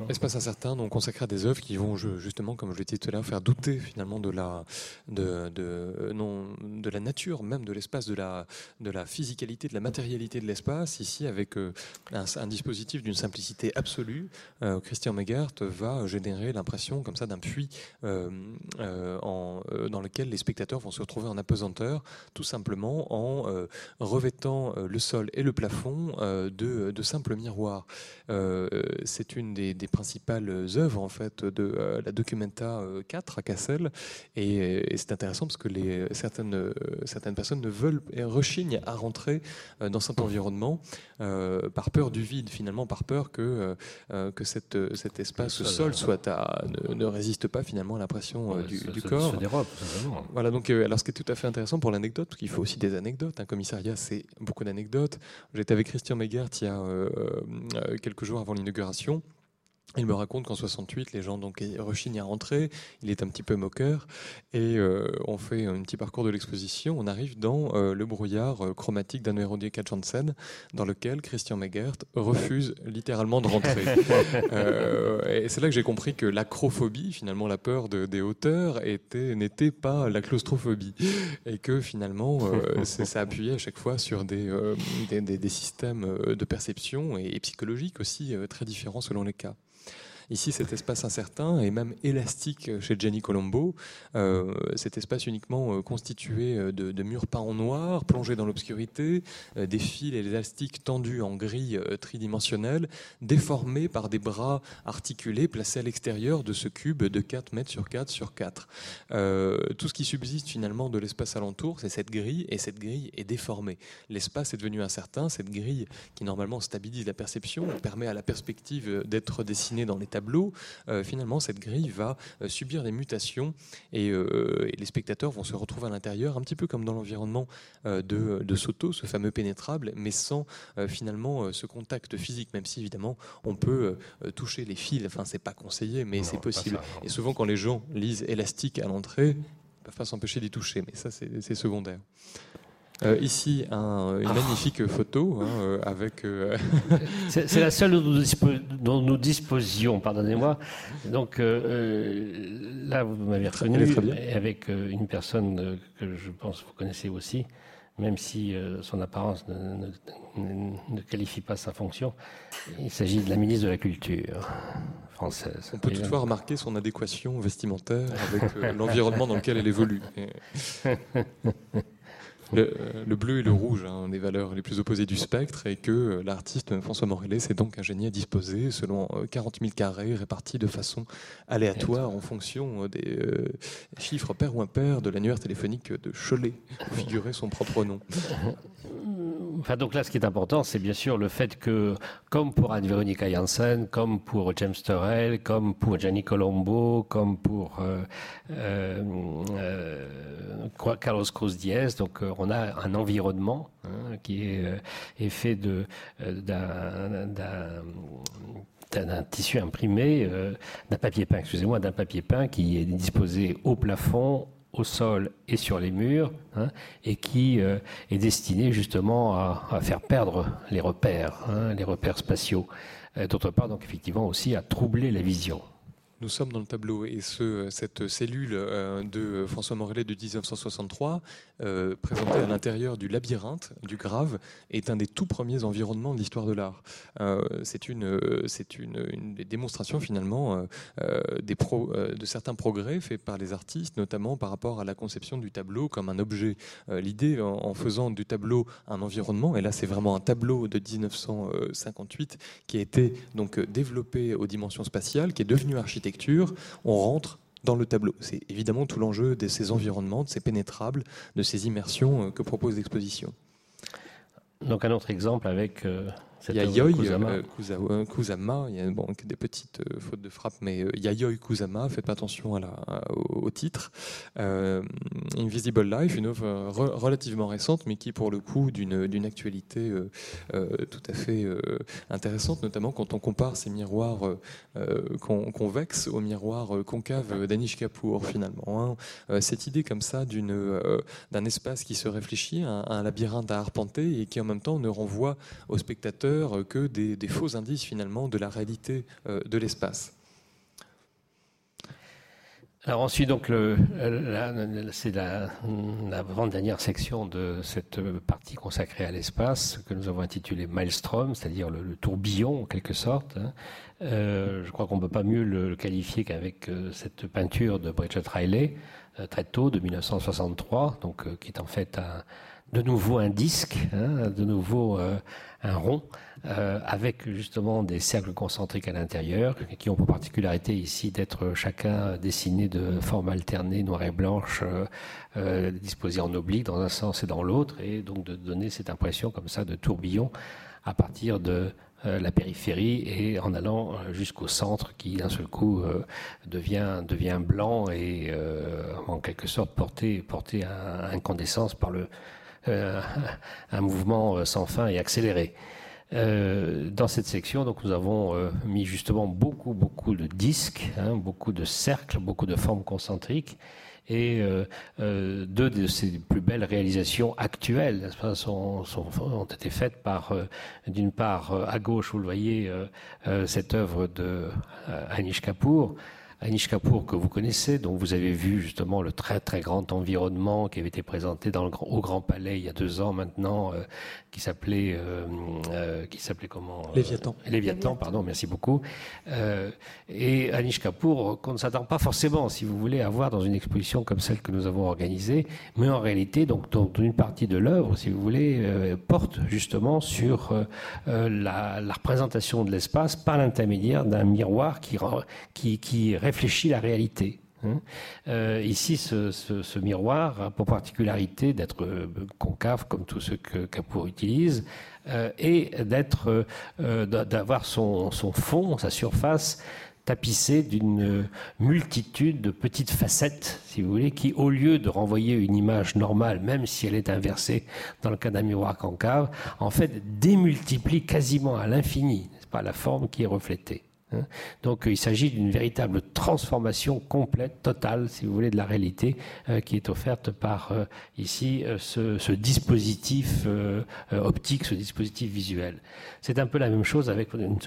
espace incertain, donc consacré à des œuvres qui vont justement, comme je l'ai dit tout à l'heure, faire douter finalement de la, de, de, non, de la nature même de l'espace, de la, de la physicalité, de la matérialité de l'espace. Ici, avec euh, un, dispositif d'une simplicité absolue, euh, Christian Megert va générer l'impression comme ça d'un puits euh, en, dans lequel les spectateurs vont se retrouver en apesanteur, tout simplement en revêtant le sol et le plafond de, de simples miroirs c'est une des, principales œuvres en fait de euh, la Documenta 4 euh, à Cassel, et, c'est intéressant parce que les, certaines, euh, certaines personnes ne veulent rechignent à rentrer dans cet environnement par peur du vide, finalement, par peur que, que cette, cet espace ce sol soit à, ne, résiste pas finalement à l'impression du, du corps. voilà, donc alors ce qui est tout à fait intéressant pour l'anecdote, parce qu'il faut aussi des anecdotes. Un commissariat, c'est beaucoup d'anecdotes. J'étais avec Christian Megert il y a quelques jours avant l'inauguration configuration il me raconte qu'en 68, les gens donc rechignent à rentrer. Il est un petit peu moqueur et euh, on fait un petit parcours de l'exposition. On arrive dans euh, le brouillard euh, chromatique d'un K. Janssen, dans lequel Christian Megert refuse littéralement de rentrer. et c'est là que j'ai compris que l'acrophobie, finalement la peur des hauteurs, n'était pas la claustrophobie et que finalement ça appuyait à chaque fois sur des, des, systèmes de perception et, et psychologiques aussi très différents selon les cas. Ici, cet espace incertain et même élastique chez Jenny Colombo, euh, cet espace uniquement euh, constitué euh, de, murs peints en noir, plongés dans l'obscurité, des fils élastiques tendus en gris tridimensionnel, déformés par des bras articulés placés à l'extérieur de ce cube de 4 mètres sur 4 sur 4. tout ce qui subsiste finalement de l'espace alentour, c'est cette grille, et cette grille est déformée. L'espace est devenu incertain, cette grille qui normalement stabilise la perception, permet à la perspective d'être dessinée dans les tableau, euh, finalement, cette grille va euh, subir des mutations euh, et, les spectateurs vont se retrouver à l'intérieur, un petit peu comme dans l'environnement de, de, Soto, ce fameux pénétrable, mais sans finalement ce contact physique, même si évidemment on peut toucher les fils. Enfin, c'est pas conseillé, mais c'est possible. et souvent, quand les gens lisent élastique à l'entrée, ils ne peuvent pas s'empêcher d'y toucher, mais ça, c'est secondaire. Euh, ici, une ah. magnifique photo hein, euh, avec. Euh, c'est la seule dont nous, disposions, pardonnez-moi. Donc là, vous m'avez reconnu, avec une personne que je pense que vous connaissez aussi, même si son apparence ne, qualifie pas sa fonction. Il s'agit de la ministre de la Culture française. On peut toutefois remarquer son adéquation vestimentaire avec l'environnement dans lequel elle évolue. Le, bleu et le rouge, hein, des valeurs les plus opposées du spectre, et que euh, l'artiste François Morellet s'est donc ingénié à disposer selon 40 000 carrés répartis de façon aléatoire en fonction euh, des euh, chiffres pair ou impair de l'annuaire téléphonique de Cholet, où figurait son propre nom. Enfin, donc là, ce qui est important, c'est bien sûr le fait que, comme pour Anne-Véronica Janssen, comme pour James Turrell, comme pour Gianni Colombo, comme pour Carlos Cruz Diaz, donc on a un environnement hein, qui est, euh, fait euh, d'un tissu imprimé, euh, d'un papier peint, excusez-moi, d'un papier peint qui est disposé au plafond, au sol et sur les murs, hein, et qui est destiné justement à, faire perdre les repères, hein, les repères spatiaux. D'autre part, donc effectivement aussi à troubler la vision. Nous sommes dans le tableau et ce, cette cellule euh, de François Morellet de 1963, euh, présentée à l'intérieur du labyrinthe du Grave, est un des tout premiers environnements de l'histoire de l'art. Euh, c'est une, c'est une, démonstration finalement des pro, de certains progrès faits par les artistes, notamment par rapport à la conception du tableau comme un objet. L'idée en, faisant du tableau un environnement, et là c'est vraiment un tableau de 1958 qui a été donc développé aux dimensions spatiales, qui est devenu architecture on rentre dans le tableau. C'est évidemment tout l'enjeu de ces environnements, de ces pénétrables, de ces immersions euh, que propose l'exposition. Donc un autre exemple avec euh, il y a Yoi euh, Kusama. il y a bon, des petites euh, fautes de frappe, mais euh, il y a Yoi Kusama, faites pas attention à la, au, titre. Invisible Life, une œuvre relativement récente, mais qui pour le coup d'une actualité tout à fait intéressante, notamment quand on compare ces miroirs convexes aux miroirs concaves d'Anish Kapoor finalement. Hein. Cette idée comme ça d'un espace qui se réfléchit, un, un labyrinthe à arpenter et qui en même temps ne renvoie au spectateur que des, faux indices finalement de la réalité euh, de l'espace. Alors ensuite, donc, c'est la, dernière section de cette partie consacrée à l'espace que nous avons intitulée Maelstrom, c'est-à-dire le, tourbillon en quelque sorte. Hein. Euh, je crois qu'on ne peut pas mieux le, qualifier qu'avec euh, cette peinture de Bridget Riley, très tôt, de 1963, donc, qui est en fait de nouveau un disque, hein, de nouveau un rond, euh, avec justement des cercles concentriques à l'intérieur, qui ont pour particularité ici d'être chacun dessiné de forme alternée, noire et blanche, euh, euh, en oblique dans un sens et dans l'autre, et donc de donner cette impression comme ça de tourbillon à partir de la périphérie et en allant jusqu'au centre qui d'un seul coup devient, devient blanc et en quelque sorte porté, porté à incandescence par le, un mouvement sans fin et accéléré. Euh, dans cette section, donc, nous avons euh, mis justement beaucoup, beaucoup de disques, hein, beaucoup de cercles, beaucoup de formes concentriques. Et euh, deux de ces plus belles réalisations actuelles sont, sont, ont été faites par, d'une part, à gauche, vous le voyez, cette œuvre de Anish Kapoor, Anish Kapoor que vous connaissez, dont vous avez vu justement le très très grand environnement qui avait été présenté dans le, au Grand Palais il y a deux ans maintenant, euh, qui s'appelait euh, euh, qui s'appelait comment Léviathan. Léviathan, pardon, merci beaucoup. et Anish Kapoor, qu'on ne s'attend pas forcément, si vous voulez, à voir dans une exposition comme celle que nous avons organisée, mais en réalité, donc, dont une partie de l'œuvre, si vous voulez, porte justement sur la, la, représentation de l'espace par l'intermédiaire d'un miroir qui, qui, qui réfléchit la réalité. Hein. Euh, ici, ce, miroir a pour particularité d'être euh, concave, comme tous ceux que Capour utilise, euh, et d'avoir son, fond, sa surface tapissée d'une multitude de petites facettes, si vous voulez, qui, au lieu de renvoyer une image normale, même si elle est inversée dans le cas d'un miroir concave, en fait démultiplie quasiment à l'infini, pas la forme qui est reflétée. Hein. Donc il s'agit d'une véritable transformation complète, totale, si vous voulez, de la réalité euh, qui est offerte par euh, ici euh, ce, dispositif optique, ce dispositif visuel. C'est un peu la même chose avec une,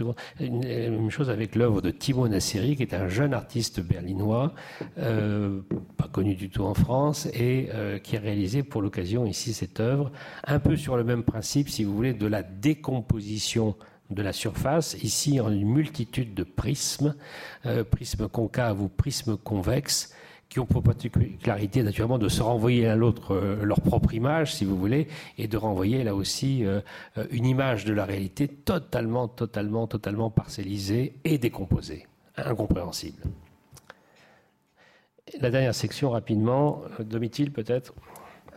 la même chose avec l'œuvre de Timo Nasseri, qui est un jeune artiste berlinois, pas connu du tout en France, et qui a réalisé pour l'occasion ici cette œuvre, un peu sur le même principe, si vous voulez, de la décomposition de la surface, ici en une multitude de prismes, euh, prismes concaves ou prismes convexes, qui ont pour particularité naturellement de se renvoyer à l'autre euh, leur propre image, si vous voulez, et de renvoyer là aussi euh, une image de la réalité totalement, totalement, totalement parcellisée et décomposée, incompréhensible. La dernière section, rapidement, Domitil peut-être?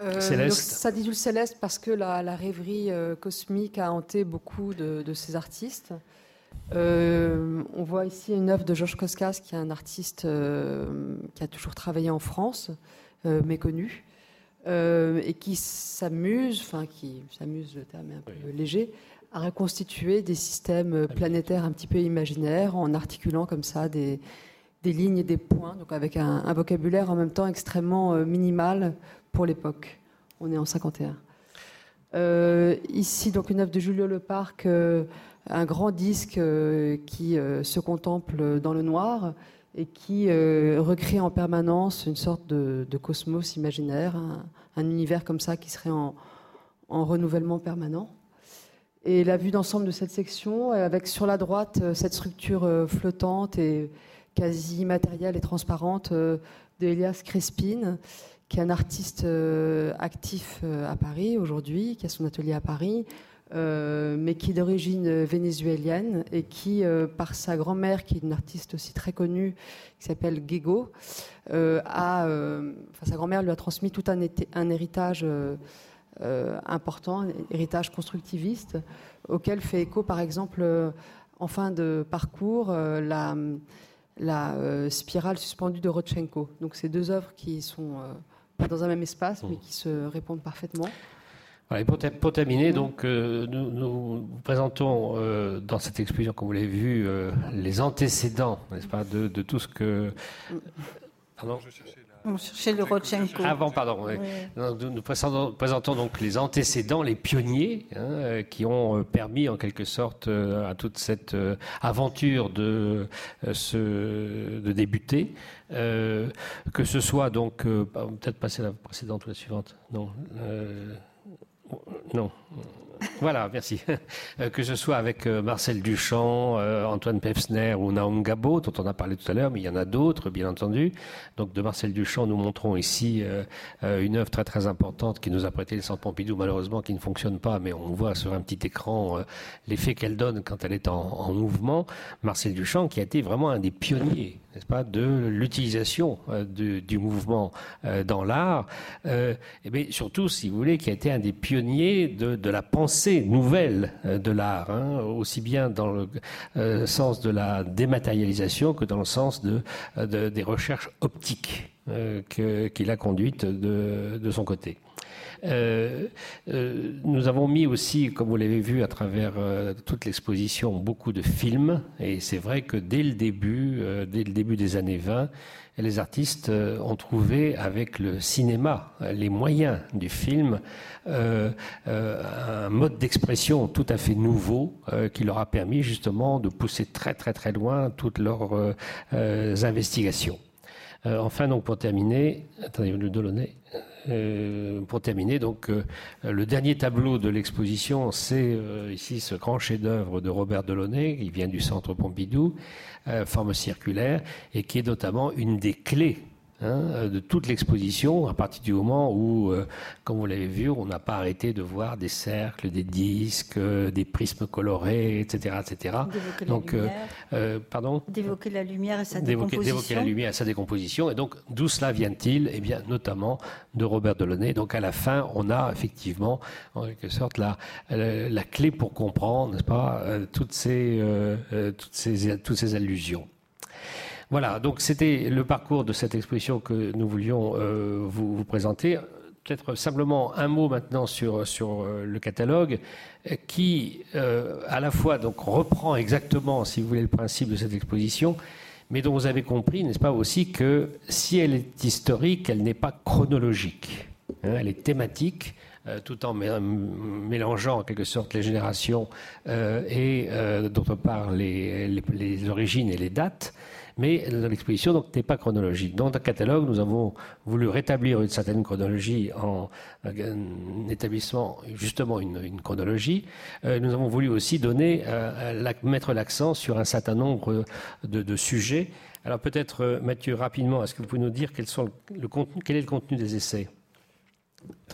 Euh, céleste. ça dit céleste parce que la, rêverie euh, cosmique a hanté beaucoup de, ces artistes. Euh, on voit ici une œuvre de Georges Koskas, qui est un artiste qui a toujours travaillé en France, méconnu, et qui s'amuse, enfin qui s'amuse, le terme est un peu léger, à reconstituer des systèmes planétaires un petit peu imaginaires en articulant comme ça des, lignes et des points, donc avec un vocabulaire en même temps extrêmement minimal pour l'époque. On est en 51. Euh, ici, donc une œuvre de Julio Leparc, euh, un grand disque euh, qui se contemple dans le noir et qui recrée en permanence une sorte de, cosmos imaginaire, un, univers comme ça qui serait en, en renouvellement permanent. Et la vue d'ensemble de cette section, avec sur la droite cette structure flottante et quasi matérielle et transparente de Elias Crespin, qui est un artiste euh, actif euh, à Paris aujourd'hui, qui a son atelier à Paris, euh, mais qui est d'origine vénézuélienne et qui, par sa grand-mère, qui est une artiste aussi très connue, qui s'appelle Gego, a, sa grand-mère lui a transmis tout un, héritage important, un héritage constructiviste, auquel fait écho, par exemple, en fin de parcours, la, la spirale suspendue de Rodchenko. Donc, ces deux œuvres qui sont dans un même espace, mais qui se répondent parfaitement. pour, terminer, donc, euh, nous, présentons euh, dans cette exposition, comme vous l'avez vu, euh, les antécédents, n'est-ce pas, de, tout ce que. Pardon on cherchait le Rodchenko. Avant, pardon. Nous, présentons, donc les antécédents, les pionniers, hein, qui ont permis en quelque sorte à toute cette aventure de, de débuter. Euh, que ce soit donc, euh, peut-être passer la précédente ou la suivante. Non. Euh, non. Voilà, merci. que ce soit avec Marcel Duchamp, Antoine Pefsner ou Naum Gabo, dont on a parlé tout à l'heure, mais il y en a d'autres, bien entendu. Donc de Marcel Duchamp, nous montrons ici une œuvre très très importante qui nous a prêté le Centre Pompidou, malheureusement, qui ne fonctionne pas, mais on voit sur un petit écran l'effet qu'elle donne quand elle est en mouvement. Marcel Duchamp, qui a été vraiment un des pionniers n'est-ce pas, de l'utilisation euh, du, mouvement euh, dans l'art, euh, et surtout, si vous voulez, qui a été un des pionniers de, la pensée nouvelle de l'art, hein, aussi bien dans le sens de la dématérialisation que dans le sens de, des recherches optiques qu'il a conduites de son côté. Euh, euh, nous avons mis aussi, comme vous l'avez vu à travers euh, toute l'exposition, beaucoup de films. Et c'est vrai que dès le début, dès le début des années 20, les artistes ont trouvé avec le cinéma, les moyens du film, un mode d'expression tout à fait nouveau qui leur a permis justement de pousser très très très loin toutes leurs investigations. enfin, donc pour terminer, attendez, le Delaunay. Euh, pour terminer, donc, euh, le dernier tableau de l'exposition, c'est euh, ici ce grand chef-d'œuvre de Robert Delaunay, qui vient du Centre Pompidou, forme circulaire, et qui est notamment une des clés Hein, de toute l'exposition, à partir du moment où, euh, comme vous l'avez vu, on n'a pas arrêté de voir des cercles, des disques, euh, des prismes colorés, etc., etc. donc, euh, pardon? D'évoquer la lumière et sa décomposition. D'évoquer la lumière et sa décomposition. Et donc, d'où cela vient-il? Eh bien, notamment de Robert Delaunay. Donc, à la fin, on a effectivement, en quelque sorte, la, la, clé pour comprendre, n'est-ce pas, toutes ces, toutes ces, toutes ces allusions. Voilà, donc c'était le parcours de cette exposition que nous voulions euh, vous, présenter. peut-être simplement un mot maintenant sur, sur le catalogue qui, à la fois, donc, reprend exactement, si vous voulez, le principe de cette exposition, mais dont vous avez compris, n'est-ce pas aussi, que si elle est historique, elle n'est pas chronologique. Hein, elle est thématique, euh, tout en mélangeant en quelque sorte les générations euh, et euh, d'autre part les, les, origines et les dates. Mais l'exposition n'est pas chronologique. Dans le catalogue, nous avons voulu rétablir une certaine chronologie en, établissant justement une, chronologie. nous avons voulu aussi donner, mettre l'accent sur un certain nombre de, sujets. Alors peut-être, Mathieu, rapidement, est-ce que vous pouvez nous dire quel est le contenu des essais?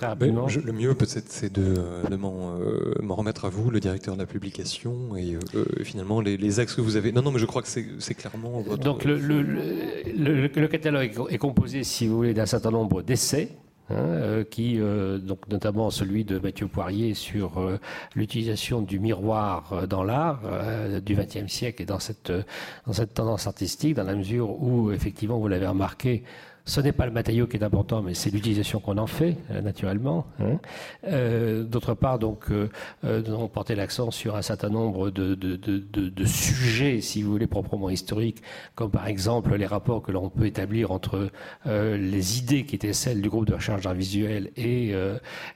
Le mieux peut-être c'est de, de euh, m'en remettre à vous, le directeur de la publication, et euh, finalement les, axes que vous avez. Non, non, mais je crois que c'est clairement. Votre... Donc le, le, catalogue est composé, si vous voulez, d'un certain nombre d'essais. Hein, euh, qui, donc notamment celui de Mathieu Poirier sur l'utilisation du miroir dans l'art du XXe siècle et dans cette, dans cette tendance artistique, dans la mesure où, effectivement, vous l'avez remarqué, ce n'est pas le matériau qui est important, mais c'est l'utilisation qu'on en fait, euh, naturellement. Hein. Euh, d'autre part, donc, euh, avons porté l'accent sur un certain nombre de, de, de, de, sujets, si vous voulez, proprement historiques, comme par exemple les rapports que l'on peut établir entre les idées qui étaient celles du groupe de recherche d'art visuel et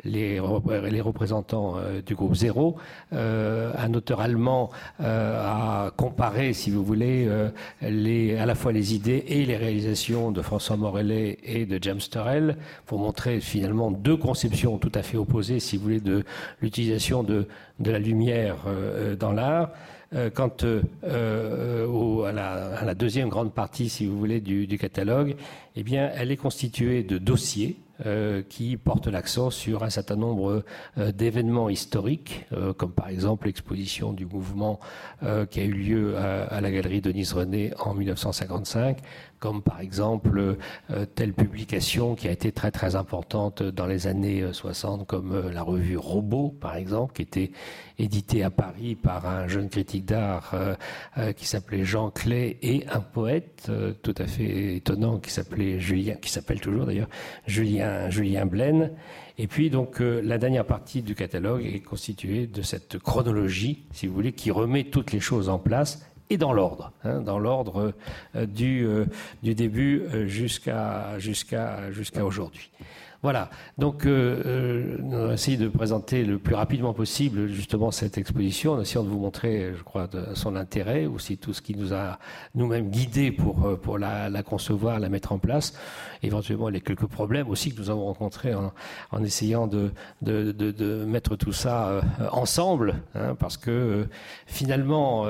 les, les représentants du groupe Zéro. un auteur allemand a comparé, si vous voulez, les, à la fois les idées et les réalisations de François Morel et de James Turrell pour montrer finalement deux conceptions tout à fait opposées, si vous voulez, de l'utilisation de, de, la lumière euh, dans l'art. Euh, quant euh, à, la, deuxième grande partie, si vous voulez, du, du catalogue, eh bien, elle est constituée de dossiers euh, qui porte l'accent sur un certain nombre euh, d'événements historiques, euh, comme par exemple l'exposition du mouvement qui a eu lieu à, la galerie Denise René en 1955, comme par exemple telle publication qui a été très très importante dans les années 60, comme la revue Robot, par exemple, qui était éditée à Paris par un jeune critique d'art qui s'appelait Jean Clay et un poète tout à fait étonnant qui s'appelait Julien, qui s'appelle toujours d'ailleurs Julien Julien, Blaine. Et puis donc euh, la dernière partie du catalogue est constituée de cette chronologie, si vous voulez, qui remet toutes les choses en place et dans l'ordre, hein, dans l'ordre euh, du, euh, du début jusqu'à jusqu'à jusqu'à aujourd'hui. Voilà. Donc, euh, euh, on va essayer de présenter le plus rapidement possible justement cette exposition, en essayant de vous montrer, je crois, de son intérêt, aussi tout ce qui nous a nous-mêmes guidés pour euh, pour la, la, concevoir, la mettre en place. Éventuellement, les quelques problèmes aussi que nous avons rencontrés en, en essayant de, de, de, de, mettre tout ça euh, ensemble, hein, parce que finalement,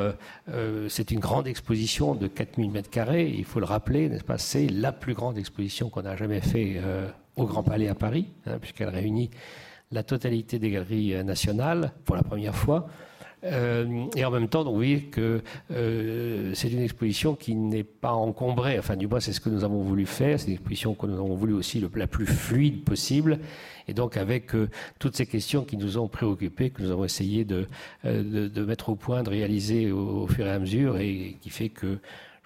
c'est une grande exposition de 4000 mètres carrés. Il faut le rappeler, n'est-ce pas? C'est la plus grande exposition qu'on a jamais fait au Grand Palais à Paris, hein, puisqu'elle réunit la totalité des galeries euh, nationales pour la première fois. Euh, et en même temps, donc, vous voyez que euh, c'est une exposition qui n'est pas encombrée. Enfin, du moins, c'est ce que nous avons voulu faire. C'est une exposition que nous avons voulu aussi le, la plus fluide possible. Et donc, avec toutes ces questions qui nous ont préoccupés, que nous avons essayé de, de, mettre au point, de réaliser au, fur et à mesure, et qui fait que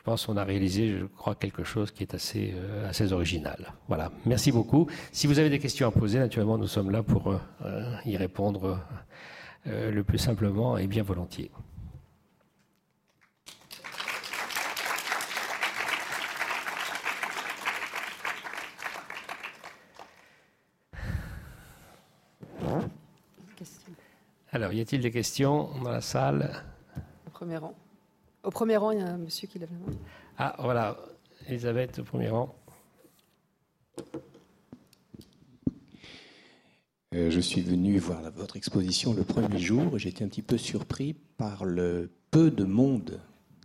pense qu'on a réalisé, je crois, quelque chose qui est assez, euh, assez original. Voilà. Merci beaucoup. Si vous avez des questions à poser, naturellement, nous sommes là pour euh, euh, y répondre le plus simplement et bien volontiers. Alors, y a-t-il des questions dans la salle? Au premier rang. Au premier rang, il y a un monsieur qui lève la main. Ah, voilà. Elisabeth, au premier rang. Euh, je suis venu voir votre exposition le premier jour et j'étais un petit peu surpris par le peu de monde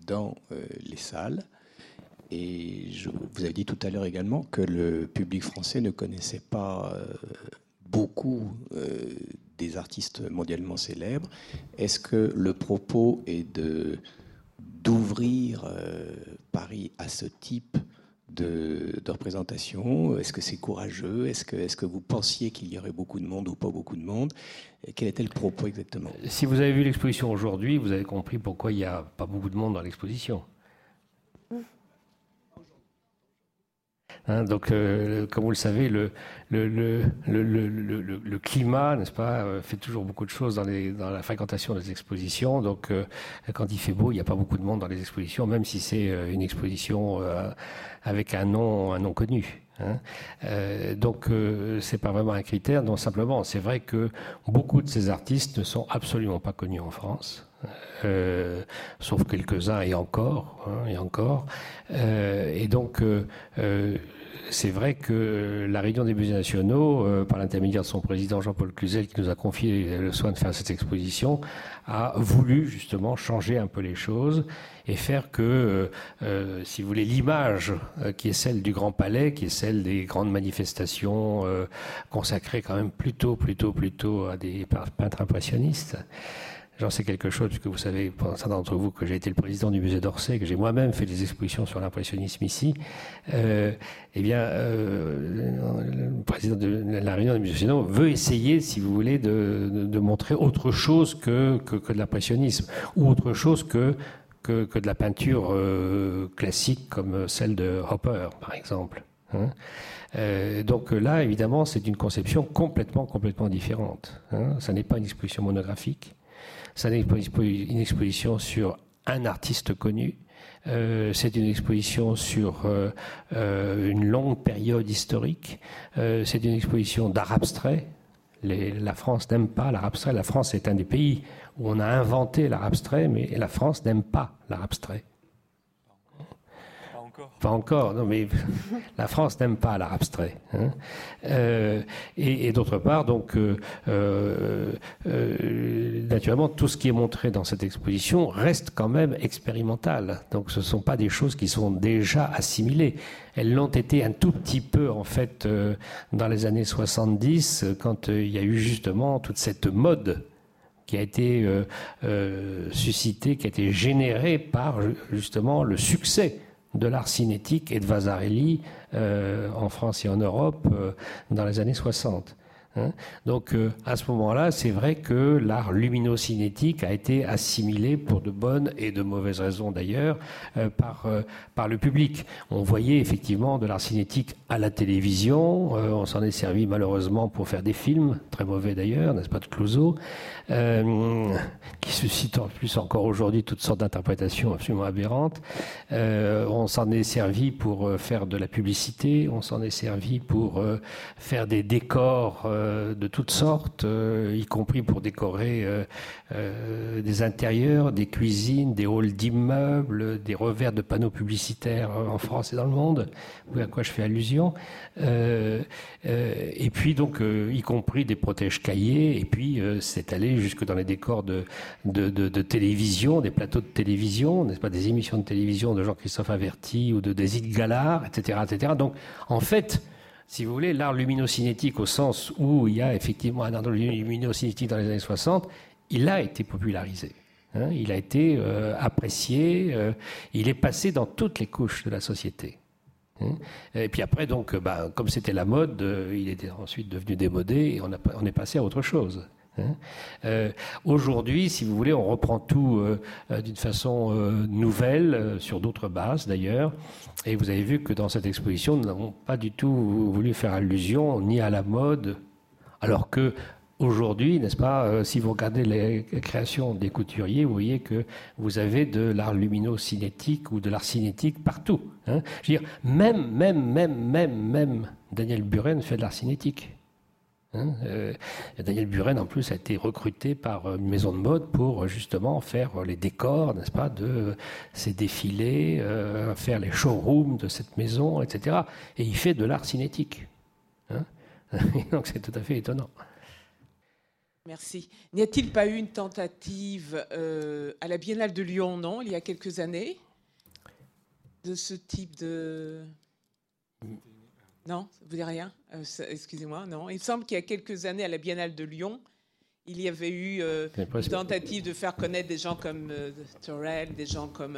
dans euh, les salles. Et je, vous avez dit tout à l'heure également que le public français ne connaissait pas euh, beaucoup des artistes mondialement célèbres. Est-ce que le propos est de d'ouvrir euh, Paris à ce type de, représentation? Est-ce que c'est courageux? Est-ce que, est que vous pensiez qu'il y aurait beaucoup de monde ou pas beaucoup de monde? Quel était le propos exactement? Si vous avez vu l'exposition aujourd'hui, vous avez compris pourquoi il n'y a pas beaucoup de monde dans l'exposition. Hein. donc, euh, comme vous le savez, le, climat, n'est-ce pas, euh, fait toujours beaucoup de choses dans, la fréquentation des expositions. Donc, euh, quand il fait beau, il n'y a pas beaucoup de monde dans les expositions, même si c'est une exposition avec un nom, un nom connu. Hein. Euh, donc c'est pas vraiment un critère. Non, simplement, c'est vrai que beaucoup de ces artistes ne sont absolument pas connus en France. Euh, sauf quelques-uns et encore, hein, et encore. Euh, et donc, euh, c'est vrai que la Réunion des musées nationaux, par l'intermédiaire de son président Jean-Paul Cluzel, qui nous a confié le soin de faire cette exposition, a voulu justement changer un peu les choses et faire que, si vous voulez, l'image qui est celle du Grand Palais, qui est celle des grandes manifestations consacrées quand même plutôt, plutôt, plutôt à des peintres impressionnistes, J'en sais quelque chose, puisque vous savez, pour certains d'entre vous, que j'ai été le président du musée d'Orsay, que j'ai moi-même fait des expositions sur l'impressionnisme ici. Euh, eh bien, euh, le président de la Réunion des musées veut essayer, si vous voulez, de, montrer autre chose que, que, de l'impressionnisme, ou autre chose que, que, de la peinture euh, classique comme celle de Hopper, par exemple. Hein. Euh, donc là, évidemment, c'est une conception complètement, complètement différente. Hein. Ça n'est pas une exposition monographique. C'est une exposition sur un artiste connu. Euh, c'est une exposition sur euh, euh, une longue période historique. c'est une exposition d'art abstrait. la France n'aime pas l'art abstrait. La France est un des pays où on a inventé l'art abstrait, mais la France n'aime pas l'art abstrait. Pas encore, non, mais la France n'aime pas l'art abstrait. Hein. Euh, et, d'autre part, donc, euh, euh, naturellement, tout ce qui est montré dans cette exposition reste quand même expérimental. Donc, ce ne sont pas des choses qui sont déjà assimilées. Elles l'ont été un tout petit peu, en fait, dans les années 70, quand il y a eu justement toute cette mode qui a été suscitée, qui a été générée par justement le succès de l'art cinétique et de Vasarely euh, en France et en Europe euh, dans les années 60. Hein. Donc euh, à ce moment-là, c'est vrai que l'art lumino-cinétique a été assimilé pour de bonnes et de mauvaises raisons d'ailleurs euh, par, euh, par le public. On voyait effectivement de l'art cinétique à la télévision, on s'en est servi malheureusement pour faire des films, très mauvais d'ailleurs, n'est-ce pas, de Clouseau, qui suscitent en plus encore aujourd'hui toutes sortes d'interprétations absolument aberrantes. on s'en est servi pour faire de la publicité, on s'en est servi pour faire des décors de toutes sortes, euh, y compris pour décorer euh, des intérieurs, des cuisines, des halls d'immeubles, des revers de panneaux publicitaires en France et dans le monde. À quoi je fais allusion. et puis donc, y compris des protèges cahiers, et puis c'est allé jusque dans les décors de, télévision, des plateaux de télévision, n'est-ce pas, des émissions de télévision de Jean-Christophe Averti ou de Desit Gallard, etc., etc. Donc, en fait, si vous voulez, l'art luminocinétique au sens où il y a effectivement un art luminocinétique dans les années 60, il a été popularisé. Hein. il a été euh, apprécié, euh, il est passé dans toutes les couches de la société. Hein. et puis après, donc, bah, comme c'était la mode, euh, il était ensuite devenu démodé et on est passé à autre chose. Hein. Euh, aujourd'hui, si vous voulez, on reprend tout euh, euh, d'une façon nouvelle, sur d'autres bases d'ailleurs. Et vous avez vu que dans cette exposition, nous n'avons pas du tout voulu faire allusion ni à la mode, alors que aujourd'hui, n'est-ce pas, si vous regardez les créations des couturiers, vous voyez que vous avez de l'art lumino-cinétique ou de l'art cinétique partout. Hein. Je veux dire, même, même, même, même, même Daniel Buren fait de l'art cinétique. Hein, euh, Daniel Buren, en plus, a été recruté par une maison de mode pour justement faire les décors, n'est-ce pas, de ces défilés, euh, faire les showrooms de cette maison, etc. Et il fait de l'art cinétique. Hein. Donc c'est tout à fait étonnant. Merci. N'y a-t-il pas eu une tentative euh, à la Biennale de Lyon, non, il y a quelques années, de ce type de... Non, vous dites rien? Euh, Excusez-moi, non. Il me semble qu'il y a quelques années, à la Biennale de Lyon, il y avait eu euh, une tentative de faire connaître des gens comme euh, Torel, des gens comme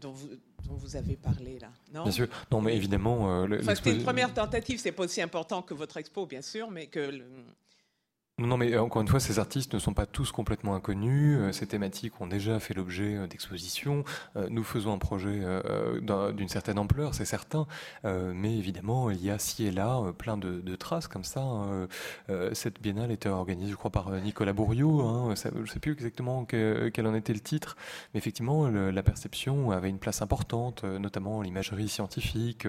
dont vous, dont, vous, avez parlé là. Non? Bien sûr. Non, mais évidemment. c'était une première tentative. C'est pas aussi important que votre expo, bien sûr, mais que Non, mais euh, encore une fois, ces artistes ne sont pas tous complètement inconnus. Euh, ces thématiques ont déjà fait l'objet euh, d'expositions. Nous faisons un projet d'une certaine ampleur, c'est certain. Mais évidemment, il y a ci et là plein de, traces comme ça. Hein. Cette biennale était organisée, je crois, par Nicolas Bourriot. Hein. Je ne sais plus exactement quel en était le titre. Mais effectivement, la perception avait une place importante, notamment l'imagerie scientifique.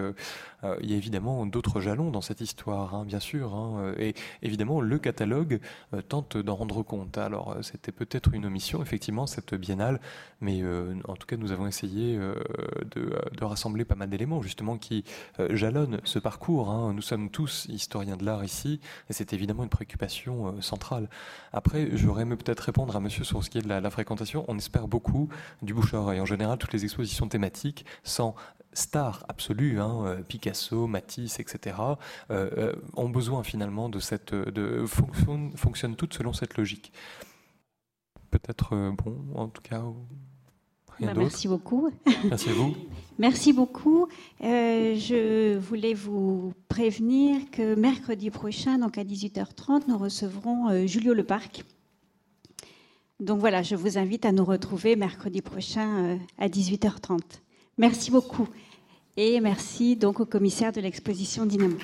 Il y a évidemment d'autres jalons dans cette histoire, hein, bien sûr. Et évidemment, le catalogue euh, tente d'en rendre compte. Alors euh, c'était peut-être une omission, effectivement, cette biennale, mais euh, en tout cas nous avons essayé de, rassembler pas mal d'éléments justement qui jalonnent ce parcours. Hein. Nous sommes tous historiens de l'art ici, et c'est évidemment une préoccupation centrale. Après, j'aurais aimé peut-être répondre à monsieur sur ce qui est de la, fréquentation. On espère beaucoup du bouchard et en général toutes les expositions thématiques sans stars absolues, hein, Picasso, Matisse, etc., ont besoin finalement de cette de fonction fonctionnent toutes selon cette logique. Peut-être, euh, bon, en tout cas, bah. Merci beaucoup. Merci à vous. Merci beaucoup. Euh, je voulais vous prévenir que mercredi prochain, donc à 18h30, nous recevrons euh, Julio Leparc. Donc voilà, je vous invite à nous retrouver mercredi prochain à 18h30. Merci beaucoup. Et merci donc au commissaire de l'exposition Dynamo.